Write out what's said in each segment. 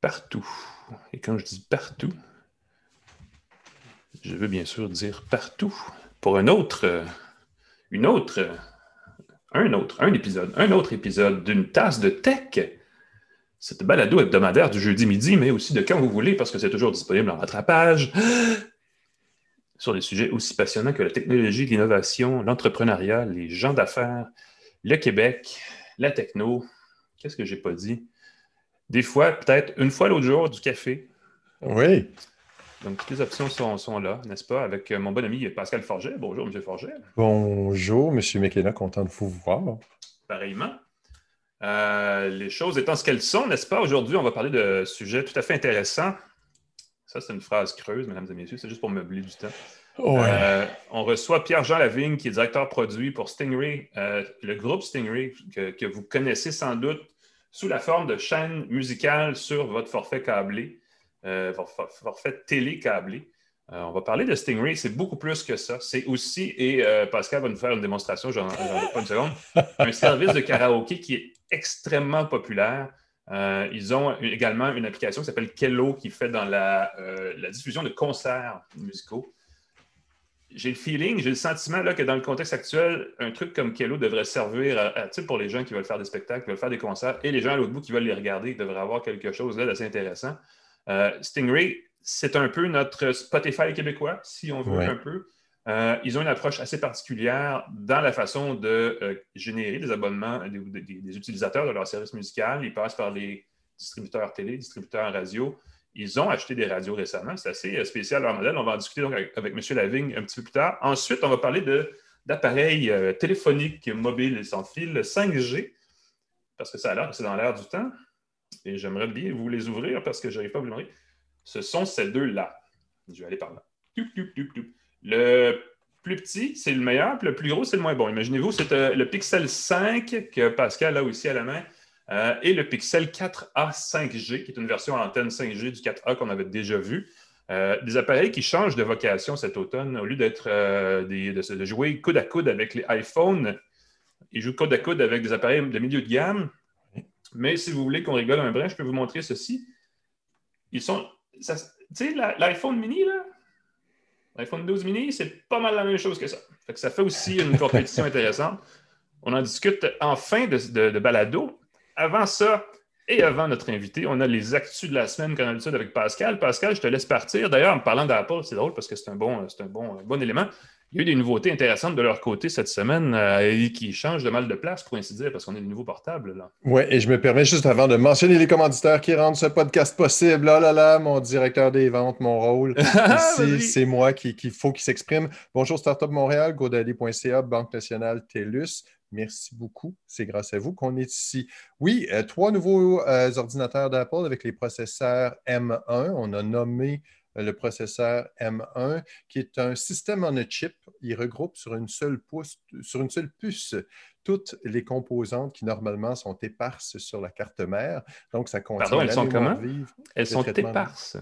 partout. Et quand je dis partout, je veux bien sûr dire partout pour un autre, une autre, un autre, un épisode, un autre épisode d'une tasse de tech. Cette balado hebdomadaire du jeudi midi, mais aussi de quand vous voulez, parce que c'est toujours disponible en rattrapage sur des sujets aussi passionnants que la technologie, l'innovation, l'entrepreneuriat, les gens d'affaires, le Québec, la techno. Qu'est-ce que j'ai pas dit? Des fois, peut-être une fois l'autre jour, du café. Oui. Donc, toutes les options sont, là, n'est-ce pas? Avec euh, mon bon ami Pascal Forget. Bonjour, M. Forget. Bonjour, M. McKenna, content de vous voir. Pareillement. Euh, les choses étant ce qu'elles sont, n'est-ce pas? Aujourd'hui, on va parler de sujets tout à fait intéressants. Ça, c'est une phrase creuse, mesdames et messieurs. C'est juste pour meubler du temps. Euh, on reçoit Pierre-Jean Lavigne, qui est directeur produit pour Stingray, le groupe Stingray, que, vous connaissez sans doute sous la forme de chaîne musicale sur votre forfait câblé. Euh, forfait télé câblé. Euh, on va parler de Stingray, c'est beaucoup plus que ça. C'est aussi, et euh, Pascal va nous faire une démonstration, j'en ai pas une seconde, un service de karaoké qui est extrêmement populaire. ils ont également une application qui s'appelle Kello qui fait dans la, diffusion de concerts musicaux. J'ai le feeling, j'ai le sentiment là, que dans le contexte actuel, un truc comme Kello devrait servir à, pour les gens qui veulent faire des spectacles, qui veulent faire des concerts, et les gens à l'autre bout qui veulent les regarder, devraient avoir quelque chose d'assez intéressant. Euh, Stingray, c'est un peu notre Spotify québécois, si on veut un peu. Euh, ils ont une approche assez particulière dans la façon de euh, générer des abonnements des, utilisateurs de leur service musical. Ils passent par les distributeurs télé, distributeurs radio. Ils ont acheté des radios récemment. C'est assez spécial leur modèle. On va en discuter donc avec, M. Lavigne un petit peu plus tard. Ensuite, on va parler d'appareils téléphoniques mobiles et sans fil 5G, parce que ça a l'air c'est dans l'air du temps et j'aimerais bien vous les ouvrir parce que je n'arrive pas à vous le montrer. Ce sont ces deux-là. Je vais aller par là. Le plus petit, c'est le meilleur, puis le plus gros, c'est le moins bon. Imaginez-vous, c'est euh, le Pixel 5 que Pascal a aussi à la main euh, et le Pixel 4A 5G, qui est une version antenne 5G du 4A qu'on avait déjà vu. Euh, des appareils qui changent de vocation cet automne. Au lieu d'être de, de, jouer coude à coude avec les iPhones, ils jouent coude à coude avec des appareils de milieu de gamme. Mais si vous voulez qu'on rigole un brin, je peux vous montrer ceci. Ils sont. Tu sais, l'iPhone mini, là, l'iPhone 12 mini, c'est pas mal la même chose que ça. ça fait aussi une compétition intéressante. On en discute en fin de, balado. Avant ça, et avant notre invité, on a les actus de la semaine qu'on a l'habitude avec Pascal. Pascal, je te laisse partir. D'ailleurs, en parlant d'Apple, c'est drôle parce que c'est un bon, un bon, un bon élément. Il y a eu des nouveautés intéressantes de leur côté cette semaine euh, qui changent de mal de place, pour ainsi dire, parce qu'on a des nouveaux portables. Oui, et je me permets juste avant de mentionner les commanditaires qui rendent ce podcast possible. Oh là là, mon directeur des ventes, mon rôle. Ici, c'est moi qui, faut qu'il s'exprime. Bonjour Startup Montréal, godaddy.ca, Banque nationale TELUS. Merci beaucoup. C'est grâce à vous qu'on est ici. Oui, euh, trois nouveaux euh, ordinateurs d'Apple avec les processeurs M1. On a nommé euh, le processeur M1, qui est un système en chip. Il regroupe sur une seule, sur une seule puce toutes les composantes qui normalement sont éparses sur la carte mère. Donc, ça contient Pardon, elles sont comment? elles sont éparses.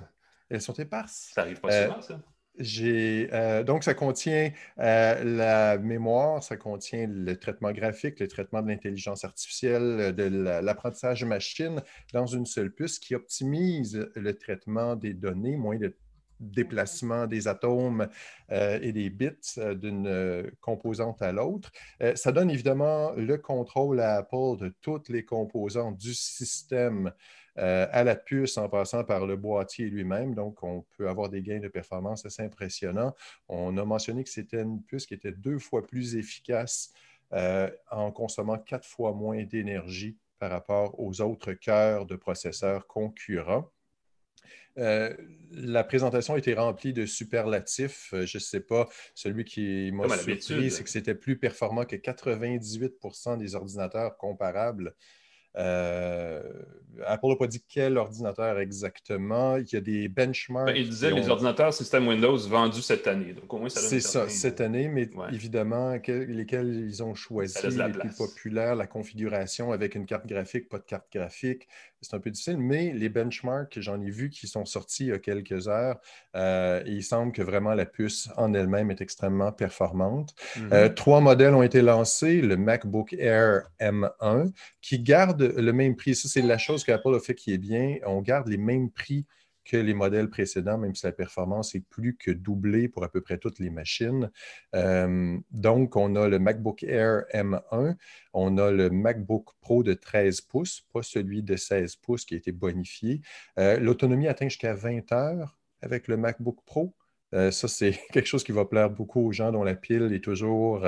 Elles sont éparses. Ça n'arrive pas euh, souvent, ça? Euh, donc, ça contient la mémoire, ça contient le traitement graphique, le traitement de l'intelligence artificielle, de l'apprentissage machine dans une seule puce qui optimise le traitement des données, moins de déplacement des atomes euh, et des bits euh, d'une euh, composante à l'autre. ça donne évidemment le contrôle à Apple de toutes les composantes du système à la puce en passant par le boîtier lui-même. Donc, on peut avoir des gains de performance assez impressionnants. On a mentionné que c'était une puce qui était deux fois plus efficace en consommant quatre fois moins d'énergie par rapport aux autres cœurs de processeurs concurrents. Euh, la présentation a été remplie de superlatifs. Euh, je ne sais pas, celui qui m'a surpris, c'est que c'était plus performant que 98% des ordinateurs comparables. Euh, Apple n'a pas dit quel ordinateur exactement. Il y a des benchmarks. Ben, il disait les ordinateurs système Windows vendus cette année. Donc au moins, ça C'est ça, cette année, mais évidemment, lesquels ils ont choisi, les plus populaires, la configuration avec une carte graphique, pas de carte graphique, c'est un peu difficile, mais les benchmarks, j'en ai vu qui sont sortis il y a quelques heures, et il semble que vraiment la puce en elle-même est extrêmement performante. Mm-hmm. trois modèles ont été lancés, le MacBook Air M1, qui garde le même prix. Ça, c'est la chose qu'Apple a fait qui est bien. On garde les mêmes prix que les modèles précédents, même si la performance est plus que doublée pour à peu près toutes les machines. Euh, donc, on a le MacBook Air M1, on a le MacBook Pro de 13 pouces, pas celui de 16 pouces qui a été bonifié. Euh, l'autonomie atteint jusqu'à 20 heures avec le MacBook Pro. Euh, ça, c'est quelque chose qui va plaire beaucoup aux gens dont la pile est toujours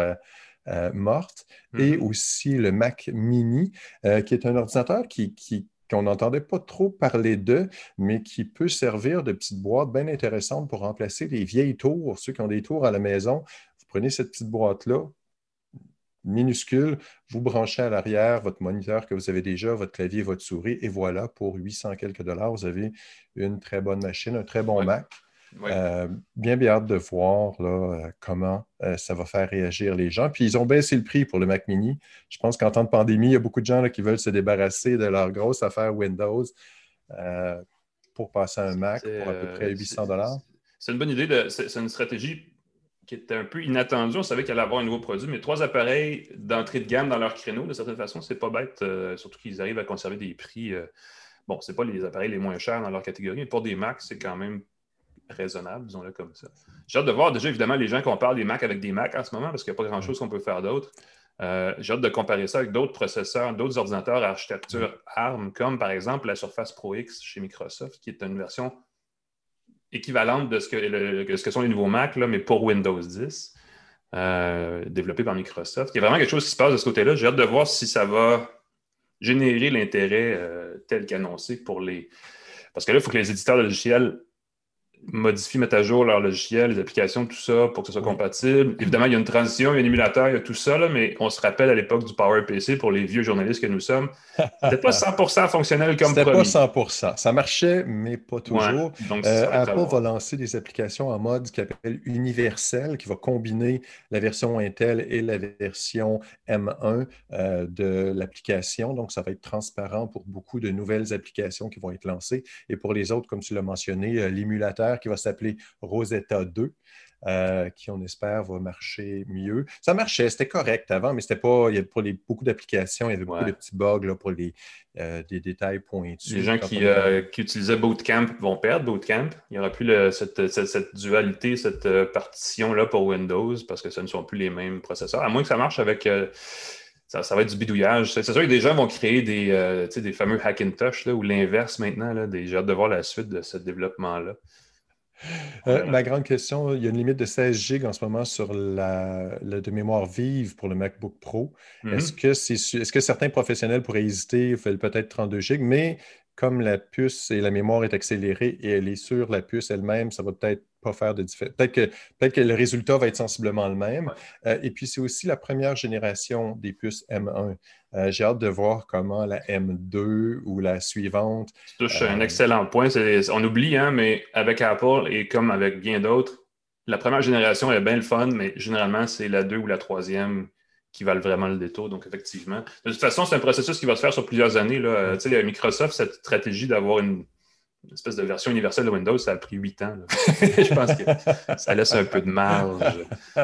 morte. Et mm-hmm. aussi le Mac Mini, qui est un ordinateur qui, qui qu'on n'entendait pas trop parler d'eux, mais qui peut servir de petite boîte bien intéressante pour remplacer les vieilles tours. Ceux qui ont des tours à la maison, vous prenez cette petite boîte-là, minuscule, vous branchez à l'arrière votre moniteur que vous avez déjà, votre clavier, votre souris, et voilà, pour 800 quelques dollars, vous avez une très bonne machine, un très bon Mac. Euh, bien, bien hâte de voir euh, comment euh, ça va faire réagir les gens. Puis ils ont baissé le prix pour le Mac Mini. Je pense qu'en temps de pandémie, il y a beaucoup de gens qui veulent se débarrasser de leur grosse affaire Windows pour passer à un Mac pour à peu près 800 dollars. C'est une bonne idée. C'est une stratégie qui était un peu inattendue. On savait qu'il allait avoir un nouveau produit, mais trois appareils d'entrée de gamme dans leur créneau, de certaine façon, c'est pas bête, surtout qu'ils arrivent à conserver des prix. bon, c'est pas les appareils les moins chers dans leur catégorie, mais pour des Macs, c'est quand même raisonnable, disons-le comme ça. J'ai hâte de voir déjà, évidemment, les gens qui parle des Mac avec des Mac en ce moment, parce qu'il n'y a pas grand-chose qu'on peut faire d'autre. Euh, j'ai hâte de comparer ça avec d'autres processeurs, d'autres ordinateurs à architecture ARM, comme par exemple la Surface Pro X chez Microsoft, qui est une version équivalente de ce que, ce que sont les nouveaux Mac, là, mais pour Windows 10, euh, développé par Microsoft. Il y a vraiment quelque chose qui se passe de ce côté-là. J'ai hâte de voir si ça va générer l'intérêt euh, tel qu'annoncé pour les. Parce que là, il faut que les éditeurs de logiciels modifient, mettent à jour leur logiciel, les applications, tout ça, pour que ce soit compatible. Évidemment, il y a une transition, il y a un émulateur, il y a tout ça, mais on se rappelle à l'époque du PowerPC, pour les vieux journalistes que nous sommes, c'était pas 100% fonctionnel comme C'était pas 100%. Ça marchait, mais pas toujours. Euh, Apple va lancer des applications en mode qui appelle universel, qui va combiner la version Intel et la version M1 euh, de l'application. Donc, ça va être transparent pour beaucoup de nouvelles applications qui vont être lancées. Et pour les autres, comme tu l'as mentionné, euh, l'émulateur qui va s'appeler Rosetta 2. Euh, qui, on espère, va marcher mieux. Ça marchait, c'était correct avant, mais c'était pas. Il y avait pour les, beaucoup d'applications, il y avait beaucoup de petits bugs là, pour les, euh, des détails pointus. Les gens euh, qui, utilisaient Bootcamp vont perdre Bootcamp. Il n'y aura plus cette, cette, dualité, cette partition-là pour Windows parce que ce ne sont plus les mêmes processeurs, à moins que ça marche avec. Ça, ça, va être du bidouillage. C'est sûr que des gens vont créer des, des fameux Hackintosh là, ou l'inverse maintenant. J'ai hâte de voir la suite de ce développement-là. Euh, ma grande question, il y a une limite de 16 GB en ce moment sur la, de mémoire vive pour le MacBook Pro. Mm-hmm. Est-ce que, certains professionnels pourraient hésiter, veulent peut-être 32 GB, mais comme la puce et la mémoire est accélérée et elle est sur la puce elle-même, ça va peut-être pas faire de différence. Peut-être que, peut que le résultat va être sensiblement le même. Euh, et puis, c'est aussi la première génération des puces M1. Euh, j'ai hâte de voir comment la M2 ou la suivante. Tu touches un euh, excellent point. On oublie, hein, mais avec Apple et comme avec bien d'autres, la première génération est bien le fun, mais généralement, c'est la 2 ou la troisième qui valent vraiment le détour. Donc, effectivement. De toute façon, c'est un processus qui va se faire sur plusieurs années. Là. Tu sais, Microsoft, cette stratégie d'avoir une, espèce de version universelle de Windows, ça a pris huit ans. Je pense que ça laisse un peu de marge.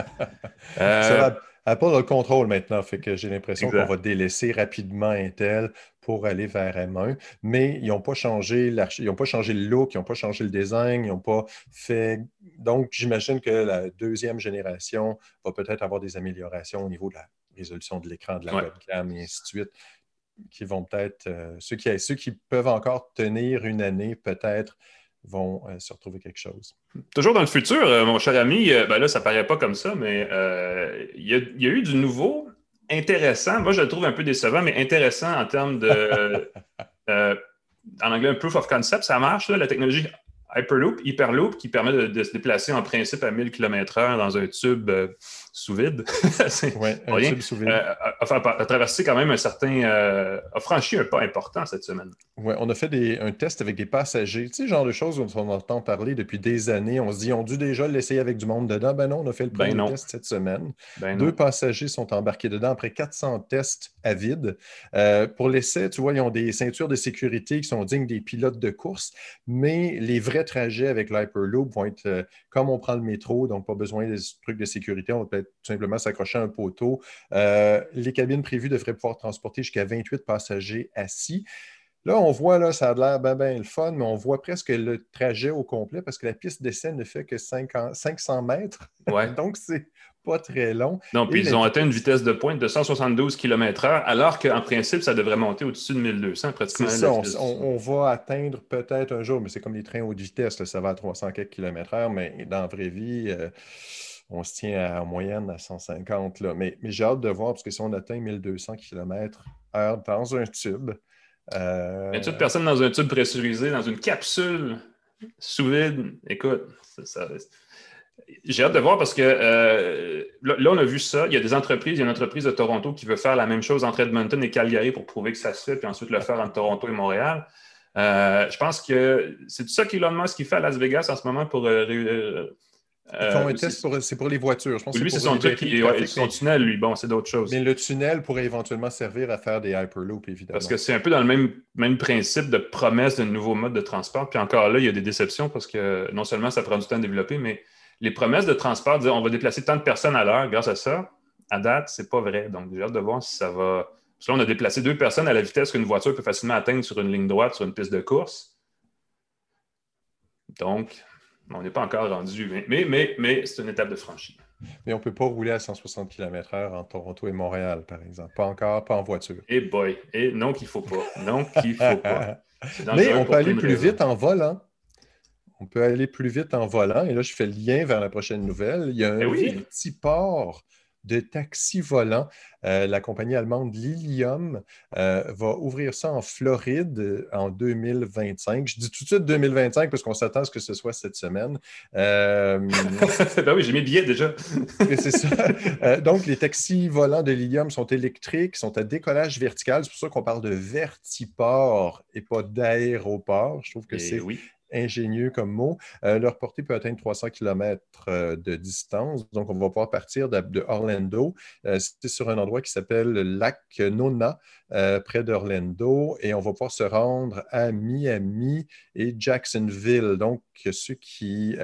Euh... Apple a le contrôle maintenant, fait que j'ai l'impression qu'on va délaisser rapidement Intel pour aller vers M1, mais ils n'ont pas changé ils pas changé le look, ils n'ont pas changé le design, ils n'ont pas fait. Donc, j'imagine que la deuxième génération va peut-être avoir des améliorations au niveau de la résolution de l'écran, de la webcam et ainsi de suite qui vont peut-être, euh, ceux, qui, ceux qui peuvent encore tenir une année, peut-être vont euh, se retrouver quelque chose. Toujours dans le futur, euh, mon cher ami, ben là, ça paraît pas comme ça, mais il y, a eu du nouveau intéressant. Moi, je le trouve un peu décevant, mais intéressant en termes de. en anglais, un proof of concept, ça marche, la technologie Hyperloop, Hyperloop, qui permet de, se déplacer en principe à 1000 km/h dans un tube sous vide. oui, un tube sous vide. a, traversé quand même un certain. Euh, a franchi un pas important cette semaine. Oui, on a fait des, un test avec des passagers. Tu sais, genre de choses dont on entend parler depuis des années. On se dit, on dû déjà l'essayer avec du monde dedans. Ben non, on a fait le ben premier test cette semaine. Ben Deux passagers sont embarqués dedans après 400 tests à vide. Euh, pour l'essai, tu vois, ils ont des ceintures de sécurité qui sont dignes des pilotes de course, mais les vrais trajets avec l'Hyperloop vont être euh, comme on prend le métro, donc pas besoin des trucs de sécurité. On va peut-être tout simplement s'accrocher à un poteau. Euh, les cabines prévues devraient pouvoir transporter jusqu'à 28 passagers assis. Là, on voit, là, ça a l'air bien, bien le fun, mais on voit presque le trajet au complet parce que la piste d'essai ne fait que 500 mètres. Ouais. Donc, c'est pas très long. Non, puis ils ont atteint une vitesse de pointe de 172 km/h, alors qu'en principe, ça devrait monter au-dessus de 1200 pratiquement. C'est ça, on, va atteindre peut-être un jour, mais c'est comme les trains haute vitesse, ça va à 300 km/h, mais dans la vraie vie, euh, on se tient en moyenne à 150. Là. Mais, j'ai hâte de voir, parce que si on atteint 1200 km/h dans un tube. Euh... Mais toute personne dans un tube pressurisé, dans une capsule sous vide, écoute, ça, j'ai hâte de voir parce que euh, là, on a vu ça. Il y a des entreprises. Il y a une entreprise de Toronto qui veut faire la même chose entre Edmonton et Calgary pour prouver que ça se fait, puis ensuite le faire entre Toronto et Montréal. Euh, je pense que c'est tout ça qu'Elon Musk fait à Las Vegas en ce moment pour. Ils font un test pour, c'est pour les voitures. Je pense lui, c'est son truc, son tunnel, lui, bon, c'est d'autres choses. Mais le tunnel pourrait éventuellement servir à faire des Hyperloop, évidemment. Parce que c'est un peu dans le même, même principe de promesse d'un nouveau mode de transport. Puis encore là, il y a des déceptions parce que non seulement ça prend du temps à développer, mais les promesses de transport, dire on va déplacer tant de personnes à l'heure grâce à ça, à date, c'est pas vrai. Donc, j'ai hâte de voir si ça va. Parce que là, on a déplacé deux personnes à la vitesse qu'une voiture peut facilement atteindre sur une ligne droite, sur une piste de course. Donc, on n'est pas encore rendu. Mais, mais, mais, c'est une étape de franchise. Mais on ne peut pas rouler à 160 km/h en Toronto et Montréal, par exemple. Pas encore, pas en voiture. Et eh boy. Et non qu'il ne faut pas. Non qu'il ne faut pas. Mais on peut aller plus vite en volant on peut aller plus vite en volant. Et là, je fais le lien vers la prochaine nouvelle. Il y a un petit eh port de taxi volant. Euh, la compagnie allemande Lilium euh, va ouvrir ça en Floride euh, en 2025. Je dis tout de suite 2025 parce qu'on s'attend à ce que ce soit cette semaine. ben oui, j'ai mes billets déjà. c'est ça. donc, les taxis volants de Lilium sont électriques, sont à décollage vertical. C'est pour ça qu'on parle de vertiport et pas d'aéroport. Je trouve que c'est oui ingénieux comme mot. Euh, leur portée peut atteindre 300 km euh, de distance. Donc, on va pouvoir partir de, Orlando. Euh, c'est sur un endroit qui s'appelle le lac Nona, près d'Orlando. Et on va pouvoir se rendre à Miami et Jacksonville. Donc, ceux qui,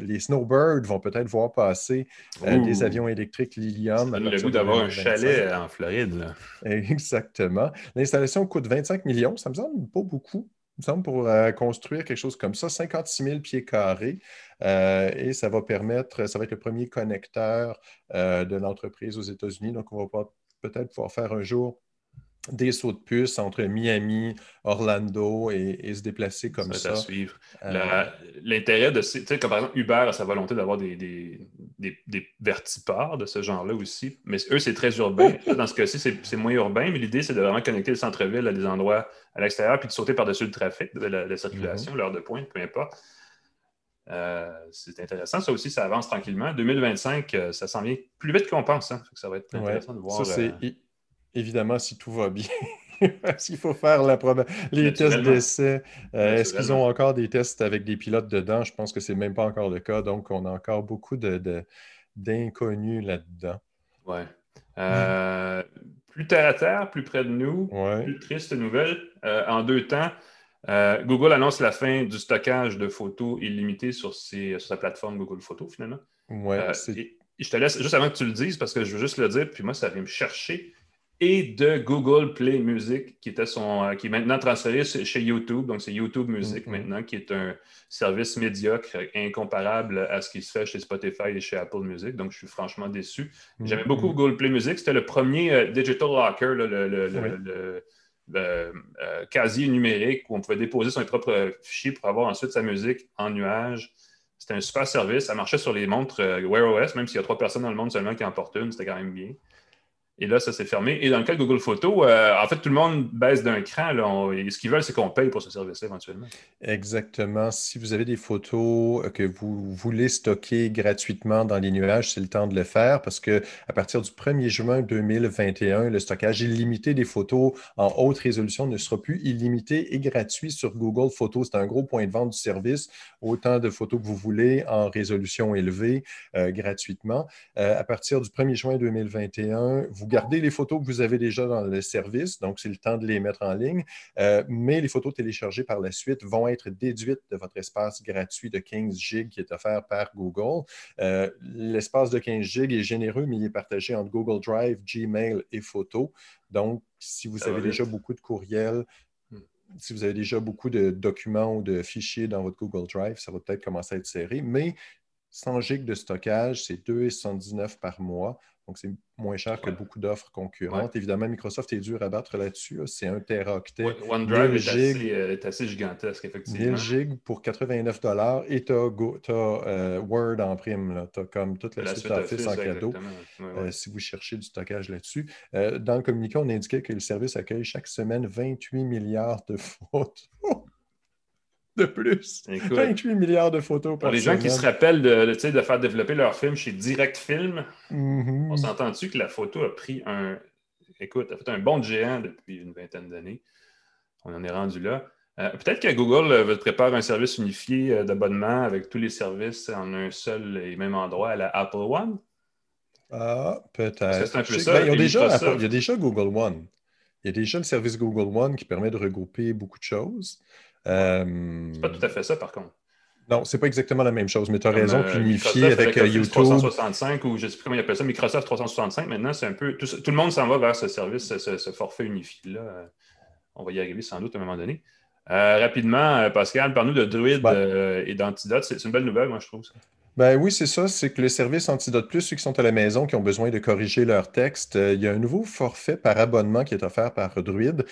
les snowbirds vont peut-être voir passer des avions électriques Lilium. Ça le goût d'avoir un chalet en Floride. Exactement. L'installation coûte 25 millions. Ça me semble pas beaucoup il me semble, pour euh, construire quelque chose comme ça, 56 000 pieds carrés. Euh, et ça va permettre, ça va être le premier connecteur euh, de l'entreprise aux États-Unis. Donc, on va peut-être pouvoir faire un jour des sauts de puce entre Miami, Orlando et, se déplacer comme ça. ça. À suivre. L'intérêt de, tu sais, comme par exemple Uber a sa volonté d'avoir des, des, des, vertiports de ce genre-là aussi, mais eux, c'est très urbain. Dans ce cas-ci, c'est moins urbain, mais l'idée, c'est de vraiment connecter le centre-ville à des endroits à l'extérieur, puis de sauter par-dessus le trafic, de la, circulation, mhm. l'heure de pointe, peu importe. Euh, c'est intéressant. Ça aussi, ça avance tranquillement. 2025, euh, ça s'en vient plus vite qu'on pense. Hein. Ça va être intéressant de voir. Ça, c'est euh, évidemment si tout va bien. Parce qu'il faut faire la les tests d'essai. Est-ce qu'ils ont encore des tests avec des pilotes dedans? Je pense que ce n'est même pas encore le cas. Donc, on a encore beaucoup d'inconnus de, là-dedans. Oui. plus terre à terre, plus près de nous, plus triste nouvelle. en deux temps, euh, Google annonce la fin du stockage de photos illimité sur, sur sa plateforme Google Photos, finalement. Ouais, euh, je te laisse juste avant que tu le dises parce que je veux juste le dire, puis moi, ça vient me chercher. Et de Google Play Music, qui, était son, euh, qui est maintenant transféré chez YouTube. Donc, c'est YouTube Music mm-hmm. maintenant, qui est un service médiocre, incomparable à ce qui se fait chez Spotify et chez Apple Music. Donc, je suis franchement déçu. J'aimais beaucoup Google Play Music. C'était le premier Digital Locker, le euh, casier numérique où on pouvait déposer son propre fichier pour avoir ensuite sa musique en nuage. C'était un super service. Ça marchait sur les montres euh, Wear OS, même s'il y a trois personnes dans le monde seulement qui en portent une, c'était quand même bien. Et là, ça s'est fermé. Et dans le cas de Google Photos, euh, en fait, tout le monde baisse d'un cran. ce qu'ils veulent, c'est qu'on paye pour ce service éventuellement. Exactement. Si vous avez des photos que vous voulez stocker gratuitement dans les nuages, c'est le temps de le faire parce que à partir du 1er juin 2021, le stockage illimité des photos en haute résolution ne sera plus illimité et gratuit sur Google Photos. C'est un gros point de vente du service. Autant de photos que vous voulez en résolution élevée euh, gratuitement. Euh, à partir du 1er juin 2021, vous vous gardez les photos que vous avez déjà dans le service, donc c'est le temps de les mettre en ligne, euh, mais les photos téléchargées par la suite vont être déduites de votre espace gratuit de 15 GB qui est offert par Google. Euh, l'espace de 15 GB est généreux, mais il est partagé entre Google Drive, Gmail et Photos. Donc, si vous avez déjà beaucoup de courriels, hmm. si vous avez déjà beaucoup de documents ou de fichiers dans votre Google Drive, ça va peut-être commencer à être serré, mais 100 GB de stockage, c'est 2,79 par mois. Donc, c'est moins cher que beaucoup d'offres concurrentes. Évidemment, Microsoft est dur à battre là-dessus. C'est un teraoctet. OneDrive euh, est, assez, gigantesque, effectivement. 1000 gigs pour 89 et tu as, euh, Word en prime. Tu as comme toute la, suite Office en cadeau euh, si vous cherchez du stockage là-dessus. dans le communiqué, on indiquait que le service accueille chaque semaine 28 milliards de photos de plus. 28 milliards de photos par Pour les gens qui se rappellent de, de, faire développer leur film chez Direct Film, mm-hmm. on s'entend-tu que la photo a pris un. Écoute, a fait un bond géant depuis une vingtaine d'années? On en est rendu là. Euh, peut-être que Google va préparer un service unifié euh, d'abonnement avec tous les services en un seul et même endroit à la Apple One? Ah, peut-être. C'est un peu ça. Ben, il y a déjà Google One. Il y a déjà le service Google One qui permet de regrouper beaucoup de choses. Euh, c'est pas tout à fait ça, par contre. Non, c'est pas exactement la même chose, mais tu as raison, euh, unifier avec, euh, YouTube. 365 ou je ne sais plus comment ils appellent ça, Microsoft 365, maintenant, c'est un peu. Tout, le monde s'en va vers ce service, ce, forfait unifié-là. On va y arriver sans doute à un moment donné. rapidement, Pascal, parle-nous de Druid et d'Antidote. C'est une belle nouvelle, moi, je trouve. Ça. Ben oui, c'est ça. C'est que le service Antidote Plus, ceux qui sont à la maison, qui ont besoin de corriger leur texte, il y a un nouveau forfait par abonnement qui est offert par Druid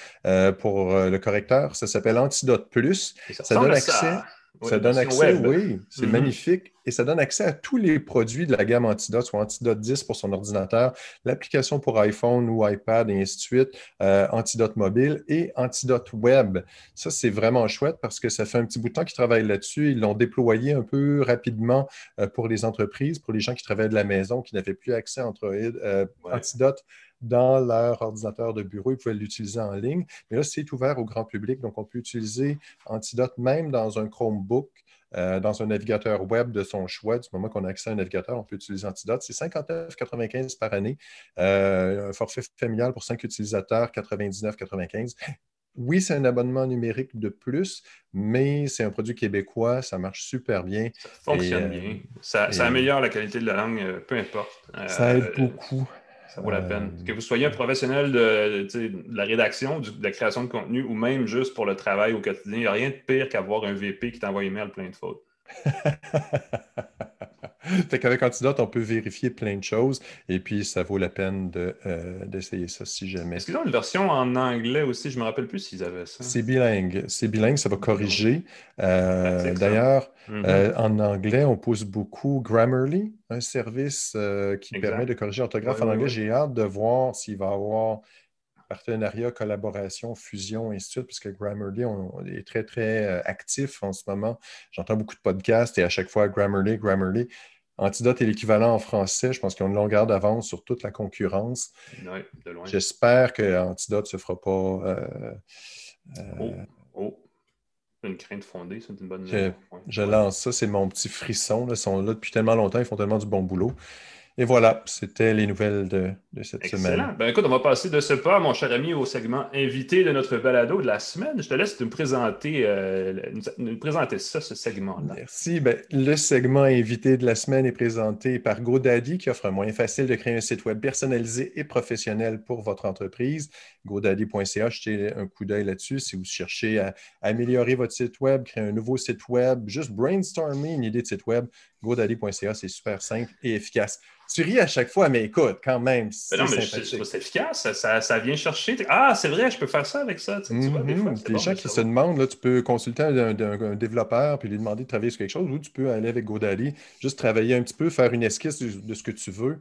pour le correcteur. Ça s'appelle Antidote Plus. Ça, donne accès. Ça donne accès, oui, c'est mm-hmm. magnifique. Et ça donne accès à tous les produits de la gamme Antidote, soit Antidote 10 pour son ordinateur, l'application pour iPhone ou iPad et ainsi de suite, euh, Antidote mobile et Antidote web. Ça, c'est vraiment chouette parce que ça fait un petit bout de temps qu'ils travaillent là-dessus. Ils l'ont déployé un peu rapidement euh, pour les entreprises, pour les gens qui travaillent de la maison, qui n'avaient plus accès à Android, euh, Antidote dans leur ordinateur de bureau. Ils pouvaient l'utiliser en ligne. Mais là, c'est ouvert au grand public. Donc, on peut utiliser Antidote même dans un Chromebook. Euh, dans un navigateur web de son choix. Du moment qu'on a accès à un navigateur, on peut utiliser Antidote. C'est 59,95 par année. Euh, un forfait familial pour 5 utilisateurs, 99,95. Oui, c'est un abonnement numérique de plus, mais c'est un produit québécois, ça marche super bien. Ça fonctionne bien. Ça, ça, améliore la qualité de la langue, peu importe. ça aide beaucoup. Ça vaut la peine. Que vous soyez un professionnel de, la rédaction, de la création de contenu ou même juste pour le travail au quotidien, il n'y a rien de pire qu'avoir un VP qui t'envoie un email plein de fautes. fait qu'avec Antidote, on peut vérifier plein de choses et puis ça vaut la peine euh, d'essayer ça si jamais. Est-ce qu'ils ont une version en anglais aussi? Je ne me rappelle plus s'ils avaient ça. C'est bilingue. C'est bilingue, ça va corriger. Euh, d'ailleurs, mm-hmm. euh, en anglais, on pousse beaucoup Grammarly, un service qui permet de corriger l'orthographe en anglais. J'ai hâte de voir s'il va y avoir partenariat, collaboration, fusion, et ainsi de suite, puisque Grammarly est très, très actif en ce moment. J'entends beaucoup de podcasts et à chaque fois, Grammarly, Grammarly. Antidote est l'équivalent en français. Je pense qu'ils ont une longueur d'avance sur toute la concurrence. J'espère que Antidote ne se fera pas. Euh, euh, oh, oh, Une crainte fondée, c'est une bonne. Je, je lance ça, c'est mon petit frisson. Ils sont là depuis tellement longtemps, ils font tellement du bon boulot. Et voilà, c'était les nouvelles de, cette semaine. Ben écoute, on va passer de ce pas, mon cher ami, au segment invité de notre balado de la semaine. Je te laisse nous présenter, euh, nous, présenter ça, ce segment-là. Merci. Ben, le segment invité de la semaine est présenté par GoDaddy, qui offre un moyen facile de créer un site web personnalisé et professionnel pour votre entreprise. GoDaddy.ca, jetez un coup d'œil là-dessus si vous cherchez à améliorer votre site web, créer un nouveau site web, juste brainstormer une idée de site web. GoDaddy.ca, c'est super simple et efficace. Tu ris à chaque fois, mais écoute, quand même. C'est efficace, ça, vient chercher. Ah, c'est vrai, je peux faire ça avec ça. Tu, mm-hmm. les gens qui se demandent, là, tu peux consulter un, développeur puis lui demander de travailler sur quelque chose ou tu peux aller avec GoDaddy, juste travailler un petit peu, faire une esquisse de, ce que tu veux.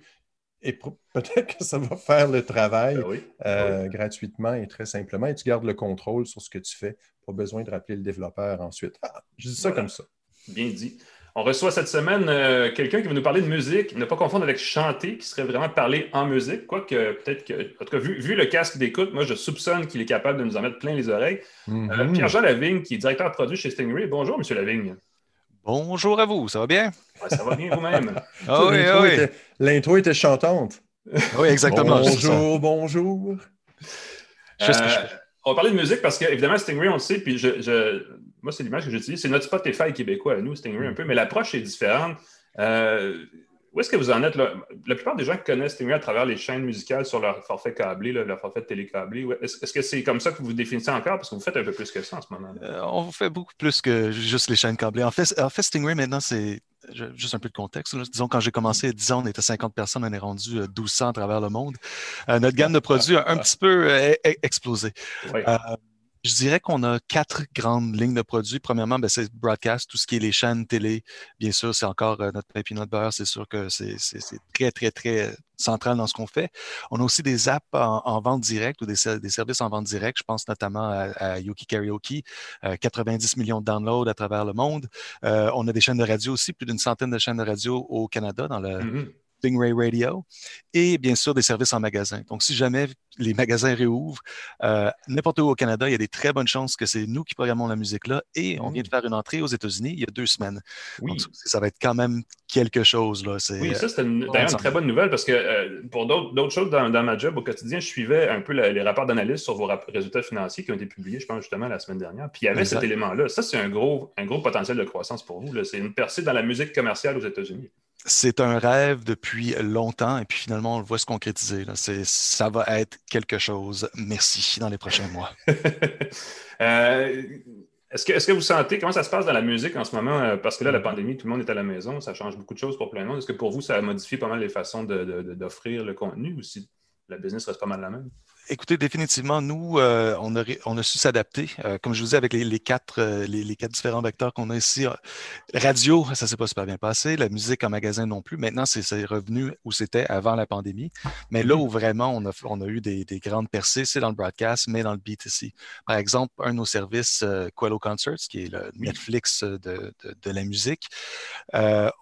et peut-être que ça va faire le travail ben euh, gratuitement et très simplement. Et tu gardes le contrôle sur ce que tu fais. Pas besoin de rappeler le développeur ensuite. Ah, je dis ça comme ça. Bien dit. On reçoit cette semaine euh, quelqu'un qui va nous parler de musique, ne pas confondre avec chanter, qui serait vraiment parler en musique. Quoique, peut-être que, en tout cas, vu, le casque d'écoute, moi, je soupçonne qu'il est capable de nous en mettre plein les oreilles. Euh, mm-hmm. Pierre-Jean Lavigne, qui est directeur produit chez Stingray. Bonjour, M. Lavigne. Bonjour à vous, ça va bien? ça va bien vous-même. ah oui, ah oui. L'intro était chantante. oui, exactement. Bonjour, bonjour. Euh, on va parler de musique parce qu'évidemment, Stingray, on le sait, puis je, moi, c'est l'image que j'utilise. C'est notre Spotify québécois à nous, Stingray un peu, mais l'approche est différente. Euh, où est-ce que vous en êtes? Là? La plupart des gens connaissent Stingray à travers les chaînes musicales sur leur forfait câblé, leur forfait télécablé. Est-ce que c'est comme ça que vous vous définissez encore? Parce que vous faites un peu plus que ça en ce moment. Euh, on fait beaucoup plus que juste les chaînes câblées. En fait, en fait Stingray, maintenant, c'est juste un peu de contexte. Disons, quand j'ai commencé à 10 ans, on était 50 personnes, on est rendu 1200 euh, à travers le monde. Euh, notre gamme de produits a un petit peu explosé. Je dirais qu'on a quatre grandes lignes de produits. Premièrement, ben, c'est broadcast, tout ce qui est les chaînes télé. Bien sûr, c'est encore euh, notre pain notre beurre. C'est sûr que c'est très, très, très central dans ce qu'on fait. On a aussi des apps en, vente directe ou des, services en vente directe. Je pense notamment à, Yuki Karaoke, 90 euh, millions de downloads à travers le monde. Euh, on a des chaînes de radio aussi, plus d'une centaine de chaînes de radio au Canada dans le, mm-hmm. Stingray Radio, et bien sûr des services en magasin. Donc, si jamais les magasins réouvrent, euh, n'importe où au Canada, il y a des très bonnes chances que c'est nous qui programmons la musique là, et on vient de mmh. faire une entrée aux États-Unis il y a deux semaines. Oui. Donc, ça va être quand même quelque chose. Là. Oui, ça, c'est d'ailleurs une très bonne nouvelle parce que euh, pour d'autres choses dans, ma job au quotidien, je suivais un peu les rapports d'analyse sur vos résultats financiers qui ont été publiés, je pense, justement, la semaine dernière. Puis il y avait cet élément-là. Ça, c'est un gros, un gros potentiel de croissance pour vous. C'est une percée dans la musique commerciale aux États-Unis c'est un rêve depuis longtemps et puis finalement, on le voit se concrétiser. Ça va être quelque chose. Merci dans les prochains mois. Euh, est-ce, que, est que, vous sentez, comment ça se passe dans la musique en ce moment? Euh, parce que là, la pandémie, tout le monde est à la maison, ça change beaucoup de choses pour plein de monde. Est-ce que pour vous, ça a modifié pas mal les façons d'offrir le contenu ou si la business reste pas mal la même? Écoutez, définitivement, nous, euh, on, a, on, a, su s'adapter. Euh, comme je vous disais, avec les, quatre, euh, les, quatre différents vecteurs qu'on a ici, radio, ça ne s'est pas super bien passé. La musique en magasin non plus. Maintenant, c'est revenu où c'était avant la pandémie. Mais là mm-hmm. où vraiment on a, on a eu des, grandes percées, c'est dans le broadcast, mais dans le B2C. Par exemple, un de nos services, Quello Concerts, qui est le Netflix de, de la musique,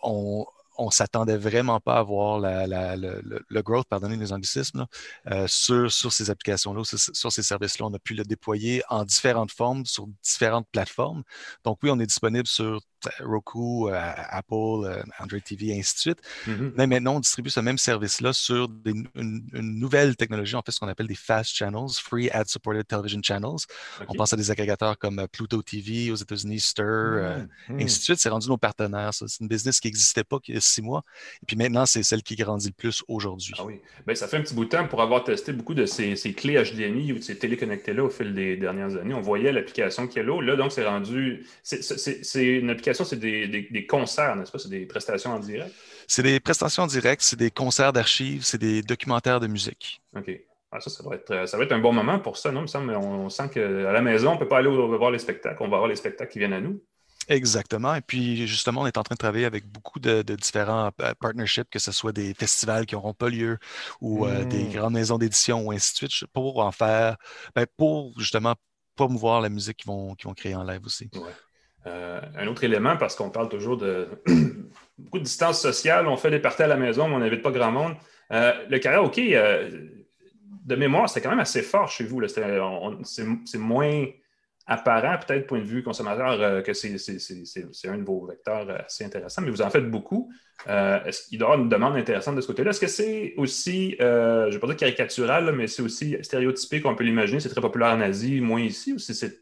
on on s'attendait vraiment pas à voir le, growth, pardonnez les anglicismes, euh, sur, sur ces applications-là, sur, ces services-là. On a pu le déployer en différentes formes, sur différentes plateformes. Donc oui, on est disponible sur Roku, euh, Apple, euh, Android TV, et ainsi de suite. Mm-hmm. Mais maintenant, on distribue ce même service-là sur une, nouvelle technologie, en fait, ce qu'on appelle des fast channels, free ad-supported television channels. On pense à des agrégateurs comme euh, Pluto TV aux États-Unis, Stir, mm-hmm. ainsi de suite. C'est rendu nos partenaires. C'est une business qui n'existait pas il y a six mois. Et puis maintenant, c'est celle qui grandit le plus aujourd'hui. Ah oui. Bien, ça fait un petit bout de temps pour avoir testé beaucoup de ces, clés HDMI ou de ces téléconnectés-là au fil des dernières années. On voyait l'application qui est là. Là, donc, c'est rendu. C'est une application c'est des, concerts, n'est-ce pas? C'est des prestations en direct? C'est des prestations en direct, c'est des concerts d'archives, c'est des documentaires de musique. OK. Ah, ça, ça va, être, ça va être un bon moment pour ça, non? On, on sent qu'à la maison, on ne peut pas aller voir les spectacles. On va voir les spectacles qui viennent à nous. Exactement. Et puis, justement, on est en train de travailler avec beaucoup de, différents euh, partnerships, que ce soit des festivals qui n'auront pas lieu ou euh, des mmh. grandes maisons d'édition ou ainsi de suite, pour en faire, ben, pour justement promouvoir la musique qu'ils vont, vont créer en live aussi. Euh, un autre élément, parce qu'on parle toujours de beaucoup de distance sociale, on fait des parties à la maison, mais on n'invite pas grand monde. Euh, le karaoké, euh, de mémoire, c'est quand même assez fort chez vous. C'est moins apparent, peut-être, point de vue consommateur, que c'est un de vos vecteurs assez intéressants, mais vous en faites beaucoup. il doit y avoir une demande intéressante de ce côté-là? Est-ce que c'est aussi, je ne vais pas dire caricatural, mais c'est aussi stéréotypé qu'on peut l'imaginer? C'est très populaire en Asie, moins ici, ou c'est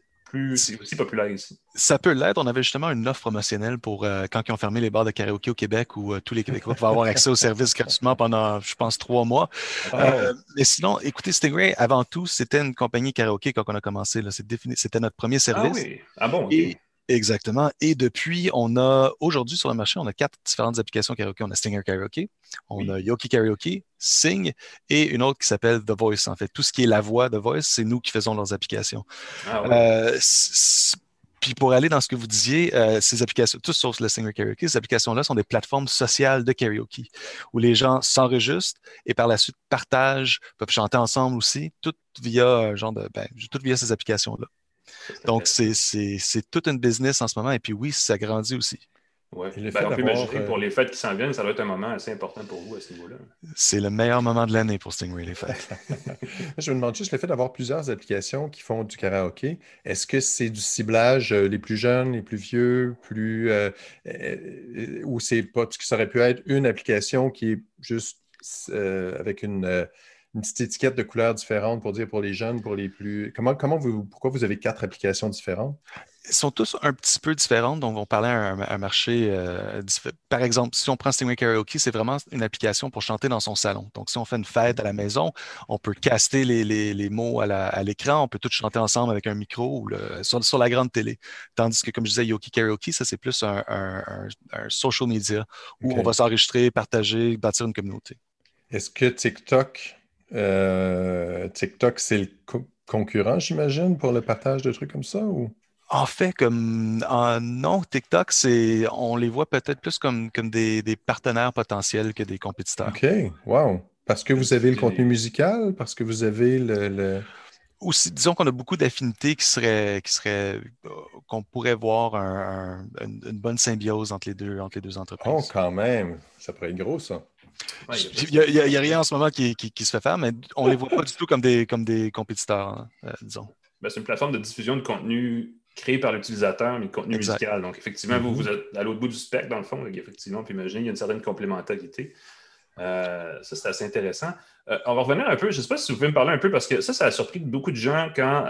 c'est aussi populaire ici. Ça peut l'être. On avait justement une offre promotionnelle pour euh, quand ils ont fermé les bars de karaoké au Québec où euh, tous les Québécois pouvaient avoir accès au service gratuitement pendant, je pense, trois mois. Ah. Euh, mais sinon, écoutez, Stingray, avant tout, c'était une compagnie karaoké quand on a commencé. C'était notre premier service. Ah oui. Ah bon, Exactement. Et depuis, on a, aujourd'hui sur le marché, on a quatre différentes applications karaoke. On a Stinger Karaoke, on a Yoki Karaoke, Sing et une autre qui s'appelle The Voice. En fait, tout ce qui est la voix de Voice, c'est nous qui faisons leurs applications. Ah, euh, Puis pour aller dans ce que vous disiez, euh, ces applications, tous sauf le Stingray Karaoke, ces applications-là sont des plateformes sociales de karaoke où les gens s'enregistrent et par la suite partagent, peuvent chanter ensemble aussi, tout via genre de, ben, tout via ces applications-là. Donc c'est toute une business en ce moment et puis oui, ça grandit aussi. Ouais. Ben, on peut imaginer pour euh, les fêtes qui s'en viennent, ça doit être un moment assez important pour vous à ce niveau-là. C'est le meilleur moment de l'année pour Stingray, les fêtes. je me demande juste le fait d'avoir plusieurs applications qui font du karaoké. Est-ce que c'est du ciblage euh, les plus jeunes, les plus vieux, plus euh, ou c'est pas ce qui aurait pu être une application qui est juste avec une une petite étiquette de couleurs différentes pour dire pour les jeunes, pour les plus. Comment, comment vous, pourquoi vous avez quatre applications différentes? Ils sont tous un petit peu différentes, donc on parlait à un, marché. Euh, par exemple, si on prend Stingray Karaoke, c'est vraiment une application pour chanter dans son salon. Donc, si on fait une fête à la maison, on peut caster les, mots à l'écran, on peut tous chanter ensemble avec un micro ou sur, la grande télé. Tandis que, comme je disais, Yoki Karaoke, ça, c'est plus un, social media où on va s'enregistrer, partager, bâtir une communauté. Est-ce que TikTok euh, TikTok, c'est le concurrent, j'imagine, pour le partage de trucs comme ça? Ou? En fait, comme non, TikTok, c'est on les voit peut-être plus comme, comme des, partenaires potentiels que des compétiteurs. OK, wow. Parce que vous avez le contenu musical, parce que vous avez le. Aussi, disons qu'on a beaucoup d'affinités qui seraient, qui euh, qu'on pourrait voir une, bonne symbiose entre les deux, entre les deux entreprises. Oh, quand même, ça pourrait être gros, ça. Il n'y a, rien en ce moment qui, se fait faire, mais on ne les voit pas du tout comme des, comme des compétiteurs, hein, euh, disons. Ben, c'est une plateforme de diffusion de contenu créé par l'utilisateur, mais de contenu musical. Donc, effectivement, vous, mm-hmm. vous êtes à l'autre bout du spectre, dans le fond. effectivement, puis imaginez, il y a une certaine complémentarité. Euh, ça, c'est assez intéressant. Euh, on va revenir un peu, je ne sais pas si vous pouvez me parler un peu, parce que ça, ça a surpris beaucoup de gens quand,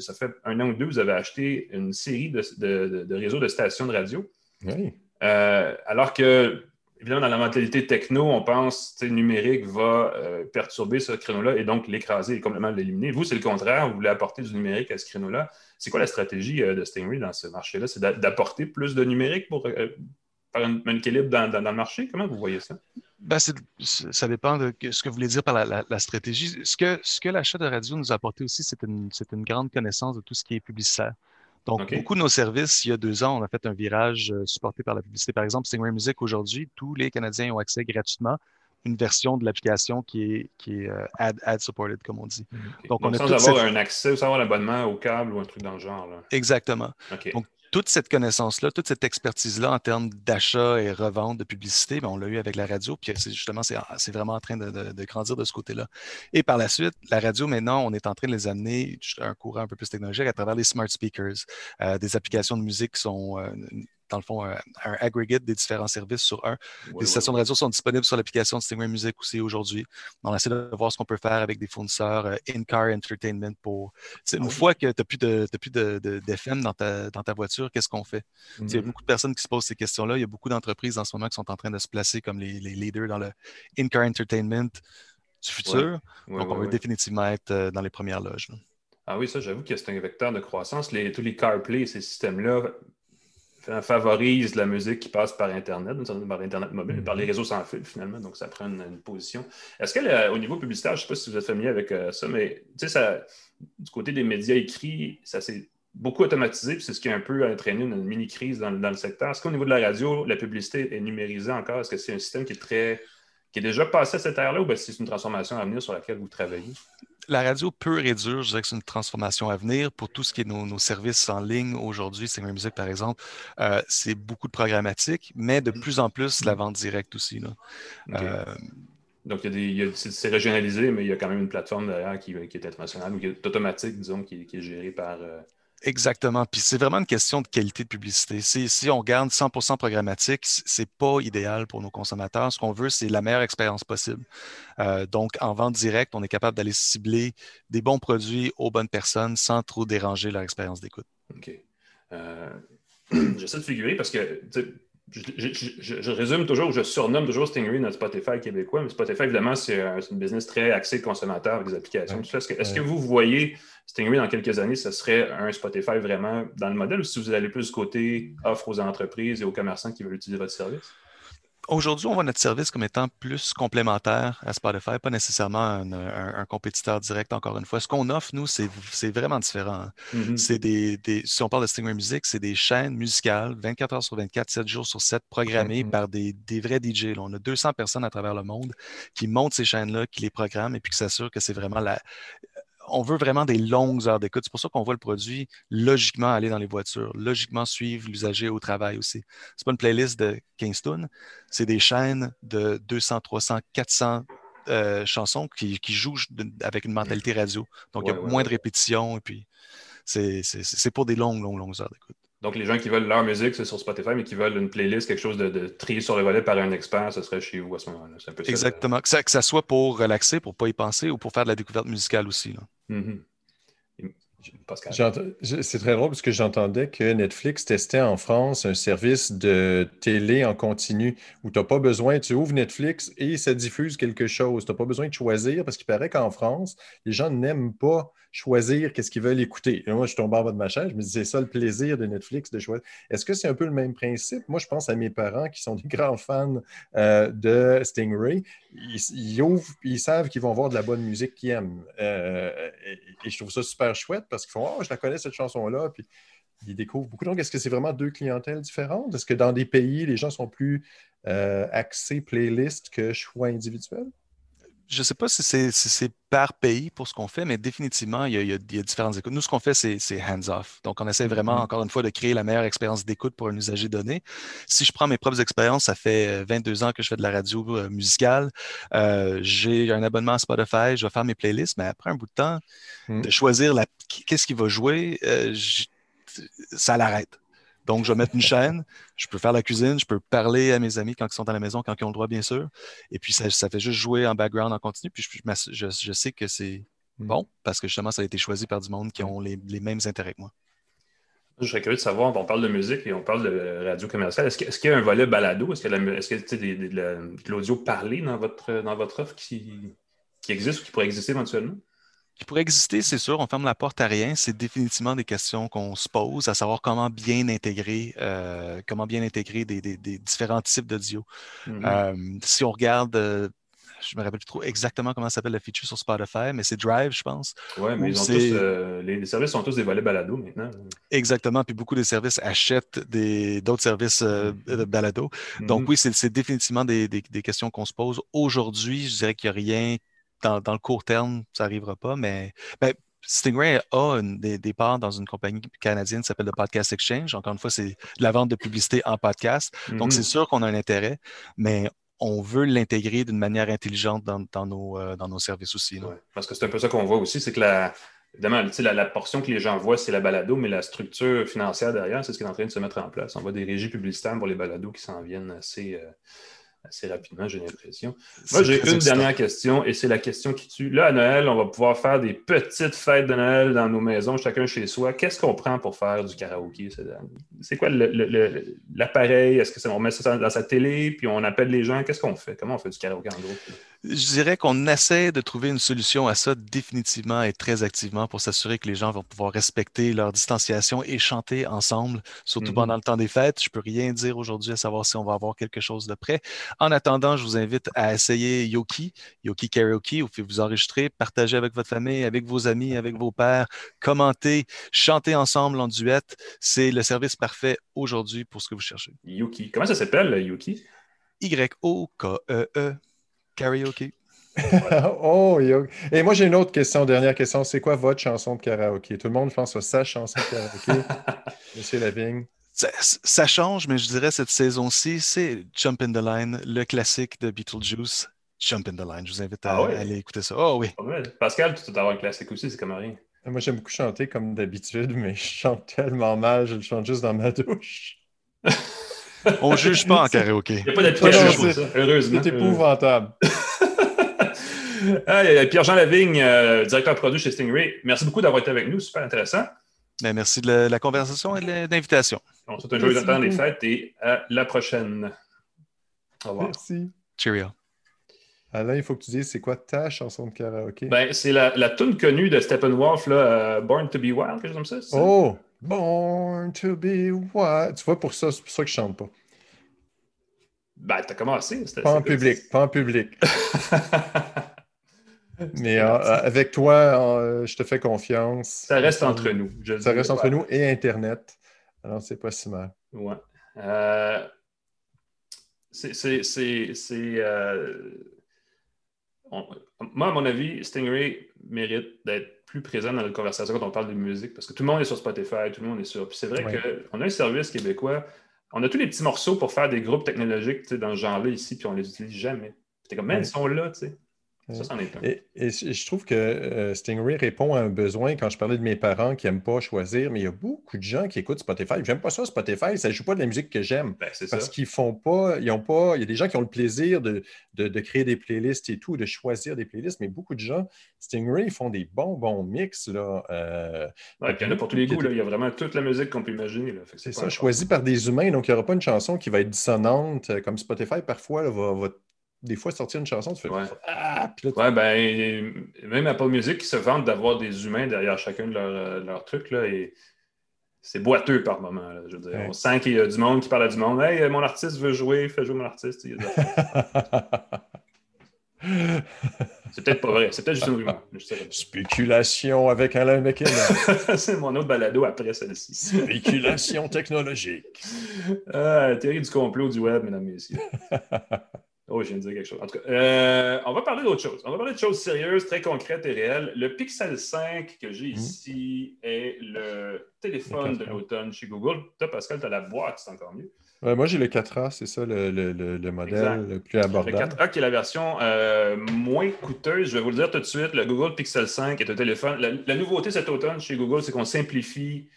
ça fait un an ou deux, vous avez acheté une série de, de réseaux de stations de radio. Oui. alors que évidemment, dans la mentalité techno, on pense que le numérique va euh, perturber ce créneau-là et donc l'écraser et complètement l'éliminer. Vous, c'est le contraire, vous voulez apporter du numérique à ce créneau-là. C'est quoi la stratégie euh, de Stingray dans ce marché-là? C'est d'apporter plus de numérique pour euh, faire un, équilibre dans, le marché? Comment vous voyez ça? Ben, ça dépend de ce que vous voulez dire par la, stratégie. Ce que, l'achat de radio nous a apporté aussi, c'est une grande connaissance de tout ce qui est publicitaire. Donc, beaucoup de nos services, il y a deux ans, on a fait un virage euh, supporté par la publicité. Par exemple, Stingray Music, aujourd'hui, tous les Canadiens ont accès gratuitement une version de l'application qui est, qui est euh, ad, supported, comme on dit. Donc, on a sans avoir un accès, sans avoir l'abonnement au câble ou un truc dans le genre. Exactement. Donc, toute cette connaissance-là, toute cette expertise-là en termes d'achat et revente de publicité, ben, on l'a eu avec la radio, puis justement, c'est vraiment en train de, grandir de ce côté-là. Et par la suite, la radio, maintenant, on est en train de les amener à un courant un peu plus technologique à travers les smart speakers, euh, des applications de musique qui sont euh, dans le fond, un, aggregate des différents services sur un. les stations de radio sont disponibles sur l'application de Stingray Music aussi aujourd'hui. On essaie de voir ce qu'on peut faire avec des fournisseurs euh, in-car entertainment pour. Une ah fois que tu n'as plus de, de, d'FM dans ta, dans ta voiture, qu'est-ce qu'on fait? Il y a mm-hmm. beaucoup de personnes qui se posent ces questions-là. Il y a beaucoup d'entreprises en ce moment qui sont en train de se placer comme les, les leaders dans le in-car entertainment du futur. Donc, on veut définitivement être euh, dans les premières loges. Ah oui, ça, j'avoue que c'est un vecteur de croissance. Les, tous les CarPlay, ces systèmes-là, favorise la musique qui passe par Internet, par Internet mobile, par les mhm. réseaux sans fil finalement, donc ça prend une, position. Est-ce que au niveau publicitaire, je ne sais pas si vous êtes familier avec euh, ça, mais ça, du côté des médias écrits, ça s'est beaucoup automatisé, puis c'est ce qui a un peu entraîné une mini-crise dans, le secteur. Est-ce qu'au niveau de la radio, la publicité est numérisée encore? Est-ce que c'est un système qui est très qui est déjà passé à cette ère-là ou c'est une transformation à venir sur laquelle vous travaillez? La radio peut réduire, je dirais que c'est une transformation à venir. Pour tout ce qui est nos, services en ligne aujourd'hui, Singer Music par exemple, euh, c'est beaucoup de programmatique, mais de plus en plus la vente directe aussi. Euh, Donc, c'est régionalisé, mais il y a quand même une plateforme derrière qui, est internationale ou qui est automatique, disons, qui, est gérée par. Exactement. Puis c'est vraiment une question de qualité de publicité. Si, si on garde 100% programmatique, c'est pas idéal pour nos consommateurs. Ce qu'on veut, c'est la meilleure expérience possible. Euh, donc, en vente directe, on est capable d'aller cibler des bons produits aux bonnes personnes sans trop déranger leur expérience d'écoute. OK. Euh, j'essaie de figurer parce que je, résume toujours, je surnomme toujours Stingray notre Spotify québécois, mais Spotify, évidemment, c'est une business très axée consommateur avec des applications. Est-ce que, vous voyez Stingray dans quelques années, ce serait un Spotify vraiment dans le modèle ou si vous allez plus du côté offre aux entreprises et aux commerçants qui veulent utiliser votre service? Aujourd'hui, on voit notre service comme étant plus complémentaire à Spotify, pas nécessairement un, compétiteur direct, encore une fois. Ce qu'on offre, nous, c'est vraiment différent. Mm-hmm. C'est des, si on parle de Stingray Music, c'est des chaînes musicales 24 heures sur 24, 7 jours sur 7, programmées mm-hmm. par des, vrais DJ. On a 200 personnes à travers le monde qui montent ces chaînes-là, qui les programment et puis qui s'assurent que c'est vraiment la, on veut vraiment des longues heures d'écoute. C'est pour ça qu'on voit le produit logiquement aller dans les voitures, logiquement suivre l'usager au travail aussi. C'est pas une playlist de Kingston, c'est des chaînes de 200, 300, 400 chansons qui, jouent avec une mentalité radio. Donc, il y a moins de répétitions et puis c'est pour des longues, longues, longues heures d'écoute. Donc, les gens qui veulent leur musique, c'est sur Spotify, mais qui veulent une playlist, quelque chose de, de trié sur le volet par un expert, ce serait chez vous à ce moment-là. Exactement. que, ça, soit pour relaxer, pour ne pas y penser, ou pour faire de la découverte musicale aussi. Là. Mm-hmm. C'est très drôle parce que j'entendais que Netflix testait en France un service de télé en continu où tu n'as pas besoin, tu ouvres Netflix et ça diffuse quelque chose. Tu n'as pas besoin de choisir parce qu'il paraît qu'en France, les gens n'aiment pas choisir qu'est-ce qu'ils veulent écouter. moi, je tombé en bas de ma chaise, je me disais, c'est ça le plaisir de Netflix de choisir. Est-ce que c'est un peu le même principe? Moi, je pense à mes parents qui sont des grands fans euh, de Stingray. Ils, ouvrent, ils savent qu'ils vont voir de la bonne musique qu'ils aiment. Euh, et, je trouve ça super chouette parce qu'ils font, oh, je la connais cette chanson-là. Puis ils découvrent beaucoup. Donc, est-ce que c'est vraiment deux clientèles différentes? Est-ce que dans des pays, les gens sont plus euh, axés playlist que choix individuel? Je ne sais pas si c'est par pays pour ce qu'on fait, mais définitivement, il y, a, différentes écoutes. Nous, ce qu'on fait, c'est hands-off. Donc, on essaie vraiment, mm-hmm. encore une fois, de créer la meilleure expérience d'écoute pour un usager donné. Si je prends mes propres expériences, ça fait 22 euh, ans que je fais de la radio euh, musicale. Euh, j'ai un abonnement à Spotify, je vais faire mes playlists, mais après un bout de temps, mm. de choisir qu'est-ce qui va jouer, ça l'arrête. Donc, je vais mettre une chaîne, je peux faire la cuisine, je peux parler à mes amis quand ils sont à la maison, quand ils ont le droit, bien sûr. Et puis, ça, fait juste jouer en background en continu. Puis, je, sais que c'est mm. bon parce que justement, ça a été choisi par du monde qui ont les, mêmes intérêts que moi. Je serais curieux de savoir, on parle de musique et on parle de radio commerciale. Est-ce qu'il y a un volet balado? Est-ce qu'il y a, de l'audio parlé dans votre, dans votre offre qui, qui existe ou qui pourrait exister éventuellement? Qui pourrait exister, c'est sûr, on ferme la porte à rien. C'est définitivement des questions qu'on se pose, à savoir comment bien intégrer, euh, comment bien intégrer des, différents types d'audio. Mm-hmm. Euh, si on regarde, euh, je me rappelle plus trop exactement comment s'appelle la feature sur Spotify, mais c'est Drive, je pense. Oui, mais ils ont tous, les, services sont tous des volets balado maintenant. Exactement, puis beaucoup de services achètent d'autres services mm-hmm. de balado. Donc mm-hmm. oui, c'est définitivement des, questions qu'on se pose. Aujourd'hui, je dirais qu'il n'y a rien dans, le court terme, ça n'arrivera pas, mais ben, Stingray a des, parts dans une compagnie canadienne qui s'appelle le Podcast Exchange. Encore une fois, c'est la vente de publicité en podcast. Donc, c'est mm-hmm. sûr qu'on a un intérêt, mais on veut l'intégrer d'une manière intelligente dans, nos, euh, dans nos services aussi. parce que c'est un peu ça qu'on voit aussi, c'est que la, évidemment, la, la, portion que les gens voient, c'est la balado, mais la structure financière derrière, c'est ce qui est en train de se mettre en place. On voit des régies publicitaires pour les balados qui s'en viennent assez, euh, assez rapidement, j'ai l'impression. Moi, j'ai une dernière question et c'est la question qui tue. Là, à Noël, on va pouvoir faire des petites fêtes de Noël dans nos maisons, chacun chez soi. Qu'est-ce qu'on prend pour faire du karaoké? C'est quoi l'appareil? Est-ce que c'est on met ça dans sa télé puis on appelle les gens? Qu'est-ce qu'on fait? Comment on fait du karaoké en gros? Je dirais qu'on essaie de trouver une solution à ça définitivement et très activement pour s'assurer que les gens vont pouvoir respecter leur distanciation et chanter ensemble, surtout mm-hmm. pendant le temps des fêtes. Je peux rien dire aujourd'hui à savoir si on va avoir quelque chose de prêt. En attendant, je vous invite à essayer Yoki, Yoki Karaoke. Vous pouvez vous enregistrer, partager avec votre famille, avec vos amis, avec vos pères, commenter, chanter ensemble en duet. C'est le service parfait aujourd'hui pour ce que vous cherchez. Yoki. Comment ça s'appelle, Yoki? Y-O-K-E-E. -E. Karaoke. oh, Et moi, j'ai une autre question, dernière question. C'est quoi votre chanson de karaoke? Tout le monde, je pense, a sa chanson de karaoke. Monsieur Lavigne. Ça, change, mais je dirais cette saison-ci, c'est Jump in the Line, le classique de Beetlejuice. Jump in the Line. Je vous invite à, ah aller écouter ça. Oh oui. Pascal, tu dois avoir un classique aussi, c'est comme rien. Moi, j'aime beaucoup chanter comme d'habitude, mais je chante tellement mal, je le chante juste dans ma douche. On ne juge pas en karaoké. Il n'y a pas d'application pour ça, heureusement. C'est épouvantable. Pierre-Jean Lavigne, euh, directeur produit chez Stingray, merci beaucoup d'avoir été avec nous, super intéressant. Ben, merci de la, conversation et de l'invitation. On se souhaite un joyeux temps des fêtes et à la prochaine. Au revoir. Merci. Cheerio. Alain, il faut que tu dises c'est quoi ta chanson de karaoké? Ben, c'est la, la tune connue de Steppenwolf, là, euh, Born to be Wild, quelque chose comme ça? Oh! Born to be wild. Tu vois, pour ça, c'est pour ça que je chante pas. Ben, t'as commencé. Pas en public, pas en public. Mais euh, avec toi, euh, je te fais confiance. Ça reste entre nous. ça reste entre nous et Internet. Alors, c'est pas si mal. Ouais. Euh, c'est. Moi, à mon avis, Stingray mérite d'être plus présent dans la conversation quand on parle de musique parce que tout le monde est sur Spotify, tout le monde est sur. Puis c'est vrai qu'on a un service québécois. On a tous les petits morceaux pour faire des groupes technologiques dans ce genre-là ici, puis on les utilise jamais. T'es comme, même, ils sont là, tu sais. Et, je trouve que euh, Stingray répond à un besoin quand je parlais de mes parents qui n'aiment pas choisir, mais il y a beaucoup de gens qui écoutent Spotify. J'aime pas ça, Spotify, ça ne joue pas de la musique que j'aime. Ben, parce qu'ils font pas, ils ont pas. Il y a des gens qui ont le plaisir de, créer des playlists et tout, de choisir des playlists, mais beaucoup de gens, Stingray, ils font des bons, bons mix. Là, euh, il y en a pour tous les goûts. Il y a vraiment toute la musique qu'on peut imaginer. C'est ça, choisi par des humains. Donc, il n'y aura pas une chanson qui va être dissonante, euh, comme Spotify parfois va, va des fois sortir une chanson, tu fais ouais. Ah! ouais, ben, même Apple Music qui se vante d'avoir des humains derrière chacun de leurs leur trucs, là, et c'est boiteux par moment. Là, je veux dire. On sent qu'il y a du monde qui parle à du monde. Hey, mon artiste veut jouer, fais jouer mon artiste. c'est peut-être pas vrai, c'est peut-être juste une rumeur. Spéculation avec Alain McKenna. c'est mon autre balado après celle-ci. Spéculation technologique. Ah, théorie du complot du web, mesdames et messieurs. Oh, je viens de dire quelque chose. En tout cas, euh, on va parler d'autre chose. On va parler de choses sérieuses, très concrètes et réelles. Le Pixel 5 que j'ai mhm. ici est le téléphone de l'automne chez Google. Toi, Pascal, tu as la boîte, c'est encore mieux. moi, j'ai le 4A, c'est ça le, modèle le plus abordable. Le 4A qui est la version euh, moins coûteuse. Je vais vous le dire tout de suite. Le Google Pixel 5 est un téléphone. La, nouveauté cet automne chez Google, c'est qu'on simplifie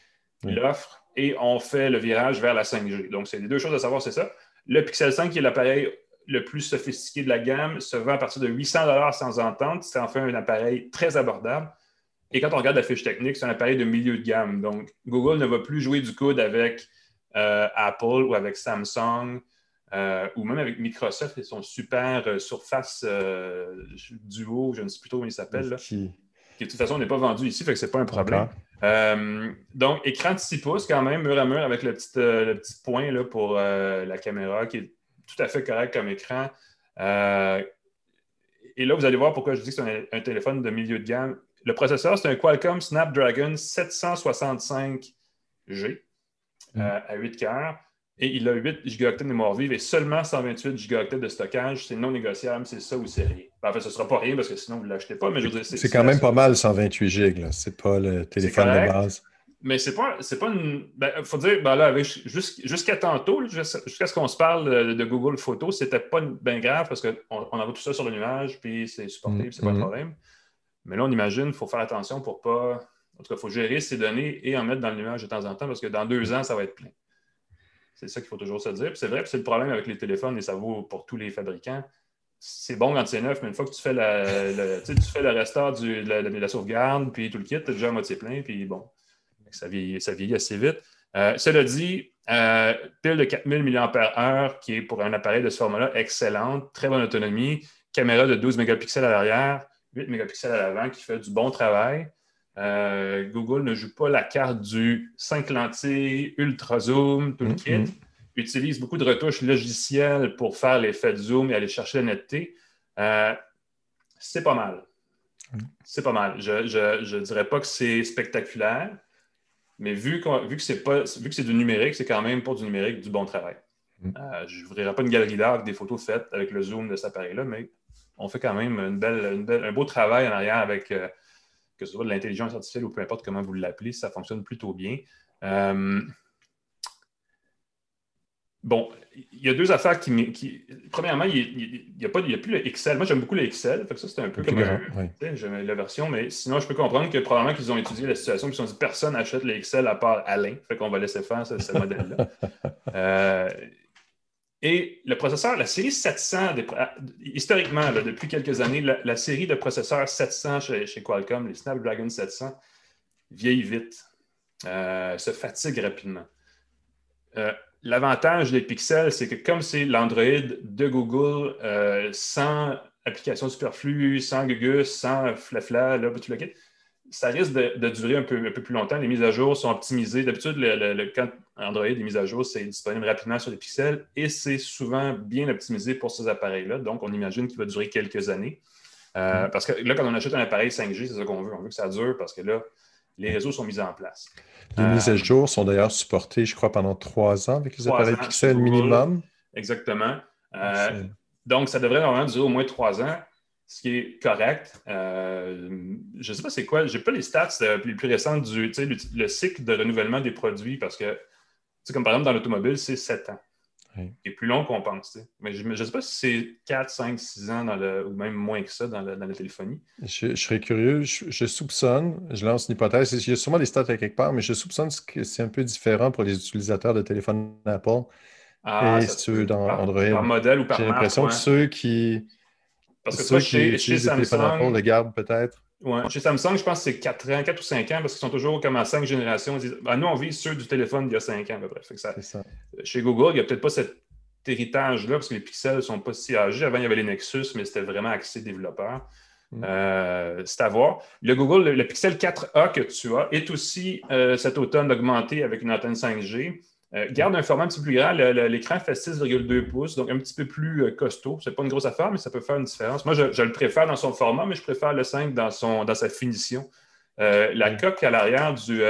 l'offre et on fait le virage vers la 5G. Donc, c'est les deux choses à savoir, c'est ça. Le Pixel 5 qui est l'appareil le plus sophistiqué de la gamme se vend à partir de 800 sans entente. C'est enfin un appareil très abordable. Et quand on regarde la fiche technique, c'est un appareil de milieu de gamme. Donc, Google ne va plus jouer du coude avec euh, Apple ou avec Samsung euh, ou même avec Microsoft et son super euh, Surface Duo, je ne sais plus trop comment il s'appelle. Qui... de toute façon n'est pas vendu ici, fait que ce n'est pas un problème. donc, écran de 6 pouces quand même, mur à mur avec le petit, le petit point là, pour la caméra qui est tout à fait correct comme écran. Euh, et là, vous allez voir pourquoi je dis que c'est un, téléphone de milieu de gamme. Le processeur, c'est un Qualcomm Snapdragon 765G mm. euh, à 8 cœurs. Et il a 8 Go de mémoire vive et seulement 128 Go de stockage. C'est non négociable, c'est ça ou c'est rien. Ben, en fait, ce ne sera pas rien parce que sinon, vous ne l'achetez pas. Mais je c'est quand même pas mal 128 Go. Ce n'est pas le téléphone de base. Mais c'est pas, c'est pas une. Ben, faut dire, ben là, jusqu'à tantôt, jusqu'à ce qu'on se parle de, Google Photos, c'était pas bien grave parce qu'on on envoie tout ça sur le nuage, puis c'est supporté, c'est pas un mm-hmm. problème. Mais là, on imagine, il faut faire attention pour pas. En tout cas, il faut gérer ces données et en mettre dans le nuage de temps en temps parce que dans deux ans, ça va être plein. C'est ça qu'il faut toujours se dire. c'est vrai, c'est le problème avec les téléphones et ça vaut pour tous les fabricants. C'est bon quand c'est neuf, mais une fois que tu fais, la, tu fais le restart de la, sauvegarde, puis tout le kit, tu es déjà à moitié plein, puis bon ça vieillit, assez vite. Euh, cela dit, euh, pile de 4000 mAh, qui est pour un appareil de ce format-là excellente, très bonne autonomie, caméra de 12 mégapixels à l'arrière, 8 mégapixels à l'avant, qui fait du bon travail. Euh, Google ne joue pas la carte du 5 lentilles, ultra zoom, tout le mm-hmm. kit. Utilise beaucoup de retouches logicielles pour faire l'effet de zoom et aller chercher la netteté. c'est pas mal. Mm. C'est pas mal. Je ne dirais pas que c'est spectaculaire, mais vu, vu que c'est pas vu que c'est du numérique, c'est quand même pour du numérique du bon travail. Mm. Euh, je n'ouvrirai pas une galerie d'art avec des photos faites avec le zoom de cet appareil-là, mais on fait quand même une belle, un beau travail en arrière avec euh, que ce soit de l'intelligence artificielle ou peu importe comment vous l'appelez, ça fonctionne plutôt bien. Euh, Bon, il y a deux affaires qui. qui premièrement, il n'y a, a, plus le Excel. Moi, j'aime beaucoup le Excel. Fait que ça, c'est un peu comme la version, mais sinon, je peux comprendre que probablement qu'ils ont étudié la situation et qu'ils ont dit personne n'achète le Excel à part Alain. Fait qu'on va laisser faire ce, modèle-là. Euh, et le processeur, la série 700, historiquement, depuis quelques années, la, série de processeurs 700 chez, Qualcomm, les Snapdragon 700, vieillit vite, euh, se fatigue rapidement. Euh, L'avantage des pixels, c'est que comme c'est l'Android de Google, euh, sans application superflue, sans Gugus, sans Flafla, là, tout le ça risque de, durer un peu, un peu, plus longtemps. Les mises à jour sont optimisées. D'habitude, le, quand Android est mis à jour, c'est disponible rapidement sur les pixels et c'est souvent bien optimisé pour ces appareils-là. Donc, on imagine qu'il va durer quelques années. Euh, mm. Parce que là, quand on achète un appareil 5G, c'est ça qu'on veut. On veut que ça dure parce que là, les réseaux sont mis en place. Les mises à euh, jour sont d'ailleurs supportées, je crois, pendant trois ans avec les appareils pixels minimum. Exactement. Euh, donc, ça devrait normalement durer au moins trois ans ce qui est correct. Euh, je ne sais pas c'est quoi, je n'ai pas les stats les plus récentes du le, cycle de renouvellement des produits parce que, comme par exemple dans l'automobile, c'est 7 ans. C'est plus long qu'on pense. Mais je ne sais pas si c'est 4, 5, 6 ans dans le, ou même moins que ça dans, la téléphonie. Je, serais curieux. Je, soupçonne, je lance une hypothèse. Il y a sûrement des stats à quelque part, mais je soupçonne que c'est un peu différent pour les utilisateurs de téléphone Apple ah, et ceux dans Android. Par modèle ou par J'ai l'impression que ceux qui parce que toi, chez, chez Samsung. le garde peut-être. Ouais. Chez Samsung, je pense que c'est 4 ans, 4 ou 5 ans, parce qu'ils sont toujours comme à 5 générations. Ben, nous, on vit ceux du téléphone il y a 5 ans à peu près. ça, Chez Google, il n'y a peut-être pas cet héritage-là, parce que les pixels ne sont pas si âgés. Avant, il y avait les Nexus, mais c'était vraiment axé développeur. Mm. Euh, c'est à voir. Le Google, le, Pixel 4A que tu as est aussi euh, cet automne augmenté avec une antenne 5G. Euh, garde un format un petit peu plus grand. L'écran fait 6,2 pouces, donc un petit peu plus euh, costaud. Ce n'est pas une grosse affaire, mais ça peut faire une différence. Moi, je, le préfère dans son format, mais je préfère le 5 dans, son, dans sa finition. Euh, la coque à l'arrière du,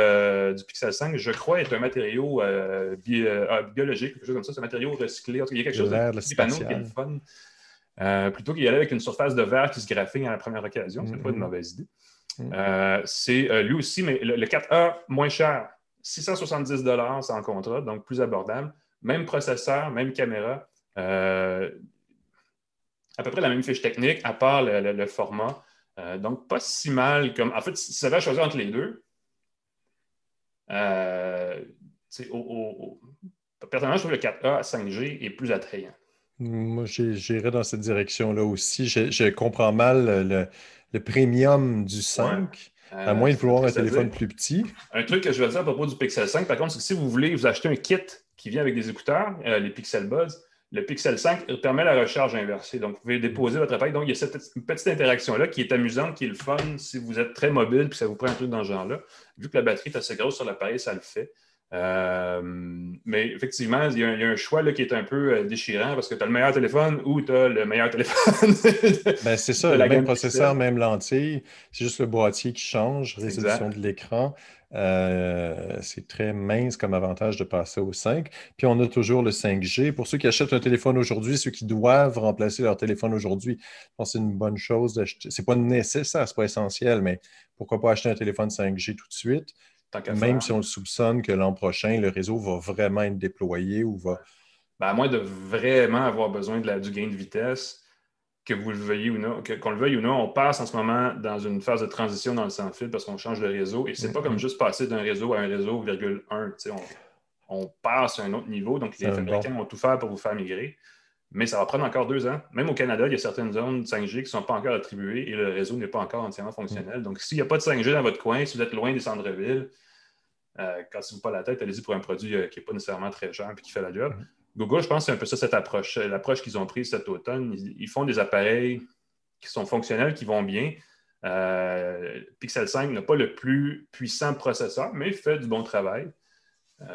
Pixel 5, je crois, est un matériau biologique, quelque chose comme ça. C'est un matériau recyclé. Il y a quelque chose de panneau qui est fun. plutôt qu'il y aller avec une surface de verre qui se graphine à la première occasion. Ce n'est pas une mm-hmm. mauvaise idée. Mm. c'est lui aussi, mais le 4A moins cher. 670 sans contrat, donc plus abordable. Même processeur, même caméra. Euh, à peu près la même fiche technique, à part le, format. Euh, donc, pas si mal comme. En fait, si ça va choisir entre les deux, euh, personnellement, je trouve le 4A à 5G est plus attrayant. Moi, j'irais dans cette direction-là aussi. Je, comprends mal le, le premium du 5. À moins de vouloir un téléphone plus petit. Un truc que je veux dire à propos du Pixel 5, par contre, c'est que si vous voulez vous acheter un kit qui vient avec des écouteurs, euh, les Pixel Buds, le Pixel 5 permet la recharge inversée. Donc, vous pouvez déposer votre appareil. Donc, il y a cette petite interaction-là qui est amusante, qui est le fun si vous êtes très mobile et que ça vous prend un truc dans ce genre-là. Vu que la batterie est assez grosse sur l'appareil, ça le fait. Euh, mais effectivement, il y, a, un choix là, qui est un peu euh, déchirant parce que tu as le meilleur téléphone ou tu as le meilleur téléphone. ben, c'est ça, le même processeur, même lentille. C'est juste le boîtier qui change, résolution de l'écran. Euh, c'est très mince comme avantage de passer au 5. Puis on a toujours le 5G. Pour ceux qui achètent un téléphone aujourd'hui, ceux qui doivent remplacer leur téléphone aujourd'hui, je pense que c'est une bonne chose d'acheter. C'est pas nécessaire, c'est pas essentiel, mais pourquoi pas acheter un téléphone 5G tout de suite? Même si on le soupçonne que l'an prochain, le réseau va vraiment être déployé ou va. Ben, à moins de vraiment avoir besoin de la, du gain de vitesse, que vous le veuillez ou non, qu'on le veuille ou non, on passe en ce moment dans une phase de transition dans le sans-fil parce qu'on change de réseau. Et ce n'est pas comme mm-hmm. juste passer d'un réseau à un réseau, 1. On, on passe à un autre niveau. Donc, les fabricants vont tout faire pour vous faire migrer. Mais ça va prendre encore deux ans. Même au Canada, il y a certaines zones 5G qui ne sont pas encore attribuées et le réseau n'est pas encore entièrement fonctionnel. Donc, s'il n'y a pas de 5G dans votre coin, si vous êtes loin des centres-villes, euh, cassez-vous pas la tête, allez-y pour un produit euh, qui n'est pas nécessairement très cher et qui fait la job. Mm-hmm. Google, je pense que c'est un peu ça, cette approche. Euh, l'approche qu'ils ont prise cet automne, ils, font des appareils qui sont fonctionnels, qui vont bien. Euh, Pixel 5 n'a pas le plus puissant processeur, mais fait du bon travail.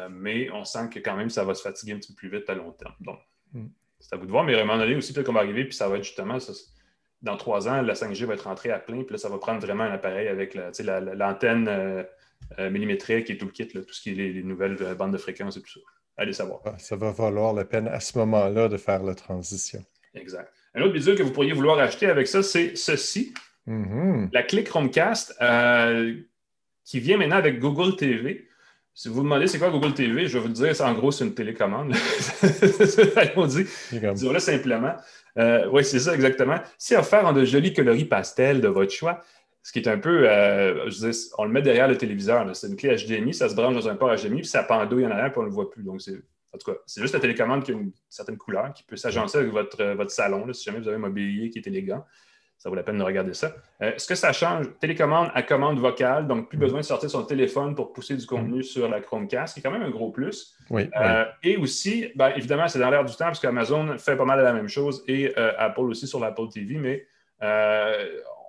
mais on sent que quand même, ça va se fatiguer un petit peu plus vite à long terme. Donc, mm. C'est à vous de voir, mais à un moment donné aussi, peut-être qu'on va arriver, puis ça va être justement, dans trois ans, la 5G va être rentrée à plein, puis là, ça va prendre vraiment un appareil avec l'antenne euh, euh, millimétrique et tout le kit, tout ce qui est les, nouvelles euh, bandes de fréquences et tout ça. Allez savoir. Ah, ça va valoir la peine à ce moment-là de faire la transition. Exact. Un autre bidule que vous pourriez vouloir acheter avec ça, c'est ceci. Mm-hmm. La clé Chromecast qui vient maintenant avec Google TV. Si vous vous demandez c'est quoi Google TV, je vais vous dire, c'est en gros, c'est une télécommande. on dit, disons-le simplement. Euh, oui, c'est ça, exactement. C'est offert en de jolis coloris pastels de votre choix, ce qui est un peu, euh, je dis, on le met derrière le téléviseur. C'est une clé HDMI, ça se branche dans un port HDMI, puis ça pendouille en arrière, puis on ne le voit plus. Donc, c'est, en tout cas, c'est juste la télécommande qui a une certaine couleur, qui peut s'agencer avec votre, votre salon, si jamais vous avez un mobilier qui est élégant ça vaut la peine de regarder ça. Euh, ce que ça change, télécommande à commande vocale, donc plus mm. besoin de sortir son téléphone pour pousser du contenu mm. sur la Chromecast, qui est quand même un gros plus. Oui, euh, Et aussi, ben, évidemment, c'est dans l'air du temps, parce qu'Amazon fait pas mal de la même chose, et euh, Apple aussi sur l'Apple TV, mais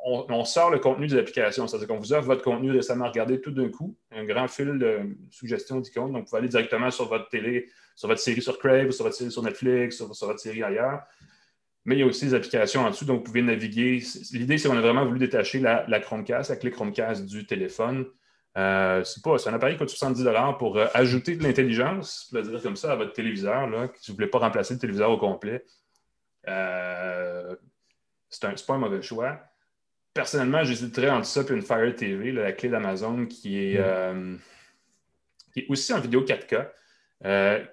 on, sort le contenu des applications. C'est-à-dire qu'on vous offre votre contenu récemment regardé tout d'un coup, un grand fil de suggestions d'icônes. Donc, vous pouvez aller directement sur votre télé, sur votre série sur Crave, sur votre série sur Netflix, sur, votre série ailleurs. Mais il y a aussi des applications en dessous, donc vous pouvez naviguer. L'idée, c'est qu'on a vraiment voulu détacher la, Chromecast, la clé Chromecast du téléphone. Euh, c'est pas, c'est un appareil qui coûte 70 pour euh, ajouter de l'intelligence, je dire comme ça, à votre téléviseur, là, si vous ne voulez pas remplacer le téléviseur au complet. Euh, c'est, un, pas un mauvais choix. Personnellement, j'hésiterais entre ça et une Fire TV, la clé d'Amazon, qui est, mm. qui est aussi en vidéo 4K,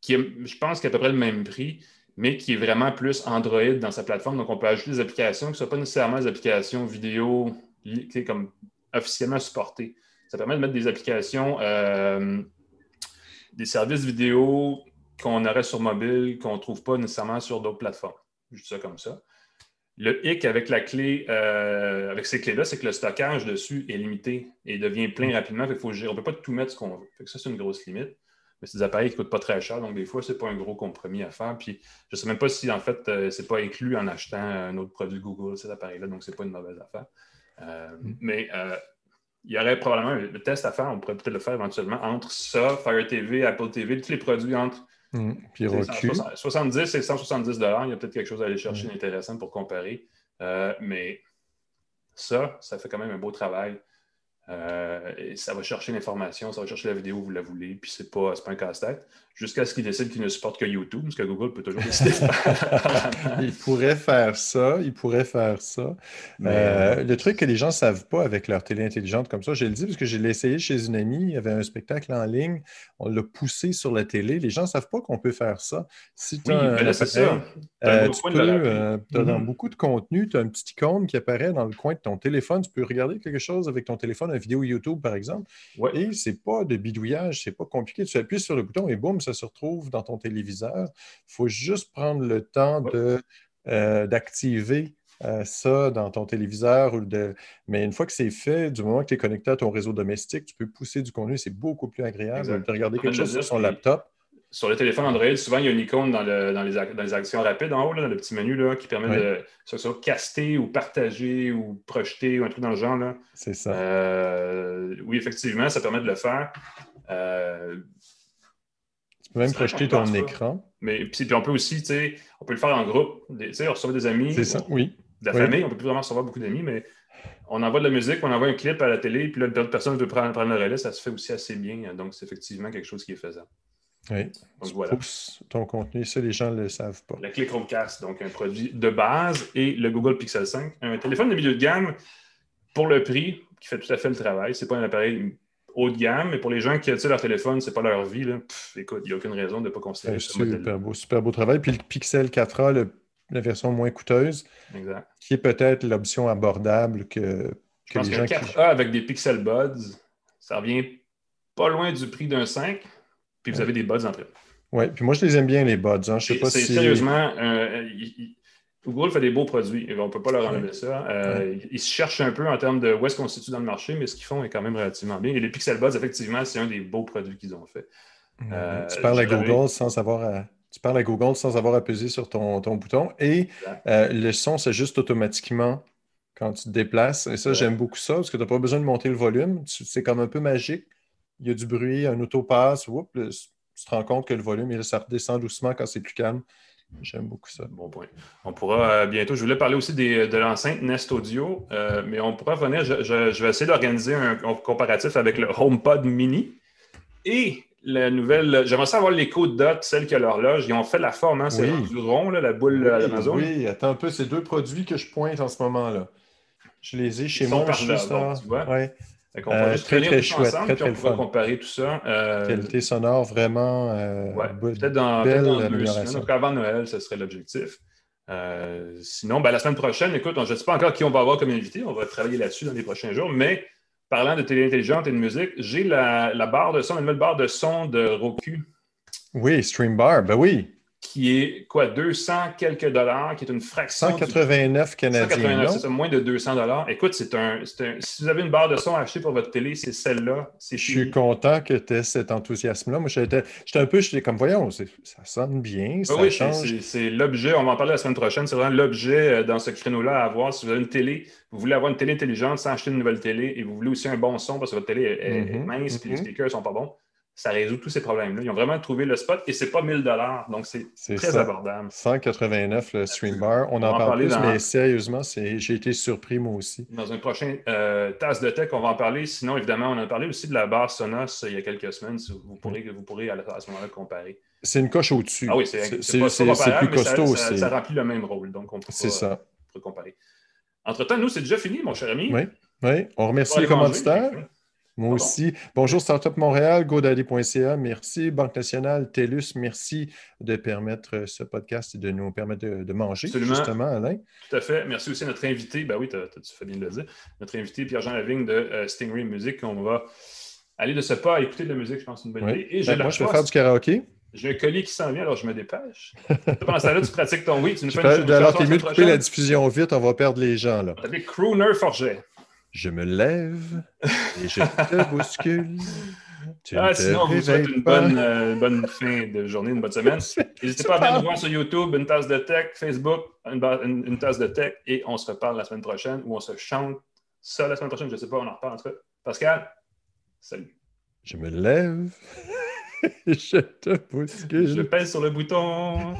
qui est, je pense, qu'à peu près le même prix, mais qui est vraiment plus Android dans sa plateforme. Donc, on peut ajouter des applications qui ne sont pas nécessairement des applications vidéo comme officiellement supporté. Ça permet de mettre des applications, euh, des services vidéo qu'on aurait sur mobile, qu'on ne trouve pas nécessairement sur d'autres plateformes. Juste ça comme ça. Le hic avec la clé, euh, avec ces clés-là, c'est que le stockage dessus est limité et devient plein rapidement. faut on ne peut pas tout mettre ce qu'on veut. ça, c'est une grosse limite. Mais c'est des appareils qui ne coûtent pas très cher, donc des fois, ce n'est pas un gros compromis à faire. Puis je ne sais même pas si en fait, euh, ce n'est pas inclus en achetant un autre produit Google, cet appareil-là, donc ce n'est pas une mauvaise affaire. Euh, mm. Mais euh, il y aurait probablement un test à faire. On pourrait peut-être le faire éventuellement entre ça, Fire TV, Apple TV, tous les produits entre mm. Puis 70 et 170 Il y a peut-être quelque chose à aller chercher mm. d'intéressant pour comparer. Euh, mais ça, ça fait quand même un beau travail. Et ça va chercher l'information, ça va chercher la vidéo où vous la voulez, puis c'est pas, pas un casse-tête jusqu'à ce qu'ils décident qu'ils ne supportent que YouTube, parce que Google peut toujours décider. il pourrait faire ça, il pourrait faire ça. Mais... Euh, le truc que les gens ne savent pas avec leur télé intelligente comme ça, je le dis parce que j'ai essayé chez une amie, il y avait un spectacle en ligne, on l'a poussé sur la télé. Les gens ne savent pas qu'on peut faire ça. Si tu as oui, ça. Euh, tu peux, euh, dans mm-hmm. beaucoup de contenu, tu as un petit icône qui apparaît dans le coin de ton téléphone. Tu peux regarder quelque chose avec ton téléphone, une vidéo YouTube par exemple. Et ce n'est pas de bidouillage, c'est pas compliqué. Tu appuies sur le bouton et boum, se retrouve dans ton téléviseur. Il faut juste prendre le temps euh, d'activer euh, ça dans ton téléviseur. Ou de... Mais une fois que c'est fait, du moment que tu es connecté à ton réseau domestique, tu peux pousser du contenu. C'est beaucoup plus agréable de regarder quelque chose sur son laptop. Sur le téléphone Android, souvent, il y a une icône dans, les, actions rapides en haut, dans le petit menu là, qui permet de soit, caster ou partager ou projeter ou un truc dans le genre. C'est ça. Euh, oui, effectivement, ça permet de le faire. Tu peux même projeter ton écran. Mais puis, on peut aussi, tu sais, on peut le faire en groupe. Tu sais, on reçoit des amis. C'est ça, oui. De la famille, on peut plus vraiment recevoir beaucoup d'amis, mais on envoie de la musique, on envoie un clip à la télé, puis là, d'autres personne veut prendre, prendre le relais, ça se fait aussi assez bien. Donc, c'est effectivement quelque chose qui est faisable. Oui. Donc, voilà. ton contenu, ça, les gens ne le savent pas. La clé Chromecast, donc un produit de base, et le Google Pixel 5, un téléphone de milieu de gamme pour le prix qui fait tout à fait le travail. Ce n'est pas un appareil haut de gamme, mais pour les gens qui ont leur téléphone, c'est pas leur vie. Là. écoute, il n'y a aucune raison de ne pas considérer ça. Super beau, super beau travail. Puis le Pixel 4A, la version moins coûteuse, qui est peut-être l'option abordable que, que les gens. 4A avec des Pixel Buds, ça revient pas loin du prix d'un 5, puis vous avez des buds entre eux. Oui, puis moi je les aime bien les buds. Hein. Je sais pas si... Sérieusement, euh, Google fait des beaux produits et on ne peut pas leur enlever ça. Euh, ils se cherchent un peu en termes de où est-ce qu'on se situe dans le marché, mais ce qu'ils font est quand même relativement bien. Et les Pixel Buds, effectivement, c'est un des beaux produits qu'ils ont fait. Euh, tu parles à Google sans savoir à... Tu parles à Google sans avoir à peser sur ton, ton bouton et euh, le son s'ajuste automatiquement quand tu te déplaces. Et ça, j'aime beaucoup ça parce que tu n'as pas besoin de monter le volume. C'est comme un peu magique. Il y a du bruit, un autopass, tu te rends compte que le volume, il, ça redescend doucement quand c'est plus calme. J'aime beaucoup ça. Bon point. On pourra euh, bientôt, je voulais parler aussi de l'enceinte Nest Audio, euh, mais on pourra revenir, je, vais essayer d'organiser un, comparatif avec le HomePod Mini et la nouvelle, j'aimerais savoir l'écho Dot, celle qui a l'horloge. Ils ont fait la forme, hein, c'est du rond, la boule oui, Amazon. Oui, attends un peu, c'est deux produits que je pointe en ce moment-là. Je les ai chez moi. là, tu vois. On va euh, juste très, très chouette, ensemble, très, très on comparer tout ça. Euh, Qualité sonore vraiment euh, peut-être dans, belle peut avant Noël, ce serait l'objectif. sinon, ben, la semaine prochaine, écoute, je ne sais pas encore qui on va avoir comme invité. On va travailler là-dessus dans les prochains jours. Mais parlant de télé intelligente et de musique, j'ai la, barre de son, la nouvelle barre de son de Roku. Oui, Stream Bar, ben oui. Qui est quoi, 200 quelques dollars, qui est une fraction. 189 canadiens. 189, c'est ça, moins de 200 dollars. Écoute, c'est un, Si vous avez une barre de son à acheter pour votre télé, c'est celle-là. Je suis content que tu aies cet enthousiasme-là. Moi, j'étais un peu, j'étais comme, voyons, ça sonne bien. Ça oui, c'est l'objet. On va en parler la semaine prochaine. C'est vraiment l'objet euh, dans ce créneau-là à avoir. Si vous avez une télé, vous voulez avoir une télé intelligente sans acheter une nouvelle télé et vous voulez aussi un bon son parce que votre télé est, mm-hmm, mince et les mm-hmm. speakers ne sont pas bons ça résout tous ces problèmes-là. Ils ont vraiment trouvé le spot et c'est pas 1000 dollars, donc c'est très abordable. 189 le stream bar. On, en parle plus, mais sérieusement, j'ai été surpris moi aussi. Dans un prochain euh, tasse de tech, on va en parler. Sinon, évidemment, on a parlé aussi de la barre Sonos euh, il y a quelques semaines. Vous pourrez, vous pourrez à, ce moment-là comparer. C'est une coche au-dessus. Ah oui, c'est plus costaud. Ça, ça, remplit le même rôle, donc on peut, ça. comparer. Entre-temps, nous, c'est déjà fini, mon cher ami. Oui, oui. on remercie les commanditaires. Moi aussi. Bonjour Startup Montréal, godaddy.ca, merci. Banque nationale, TELUS, merci de permettre euh, ce podcast et de nous permettre de, manger, justement, Alain. Tout à fait. Merci aussi à notre invité, ben oui, tu fais bien de le dire, notre invité Pierre-Jean Lavigne de euh, Stingray Music. On va aller de ce pas à écouter de la musique, je pense, c'est une bonne idée. Et ben, moi, je vais faire du karaoké. J'ai un colis qui s'en vient, alors je me dépêche. Pendant ce temps-là, tu pratiques ton oui, tu nous fais une Alors, t'es mieux de couper la diffusion vite, on va perdre les gens, là. Avec Crooner Forget. Je me lève et je te bouscule. ah, sinon, vous souhaite une bonne, euh, bonne, fin de journée, une bonne semaine. N'hésitez pas à venir nous voir sur YouTube, une tasse de tech, Facebook, une, tasse de tech, et on se reparle la semaine prochaine ou on se chante ça la semaine prochaine. Je ne sais pas, on en reparle en tout cas. Pascal, salut. Je me lève et je te bouscule. Je pèse sur le bouton.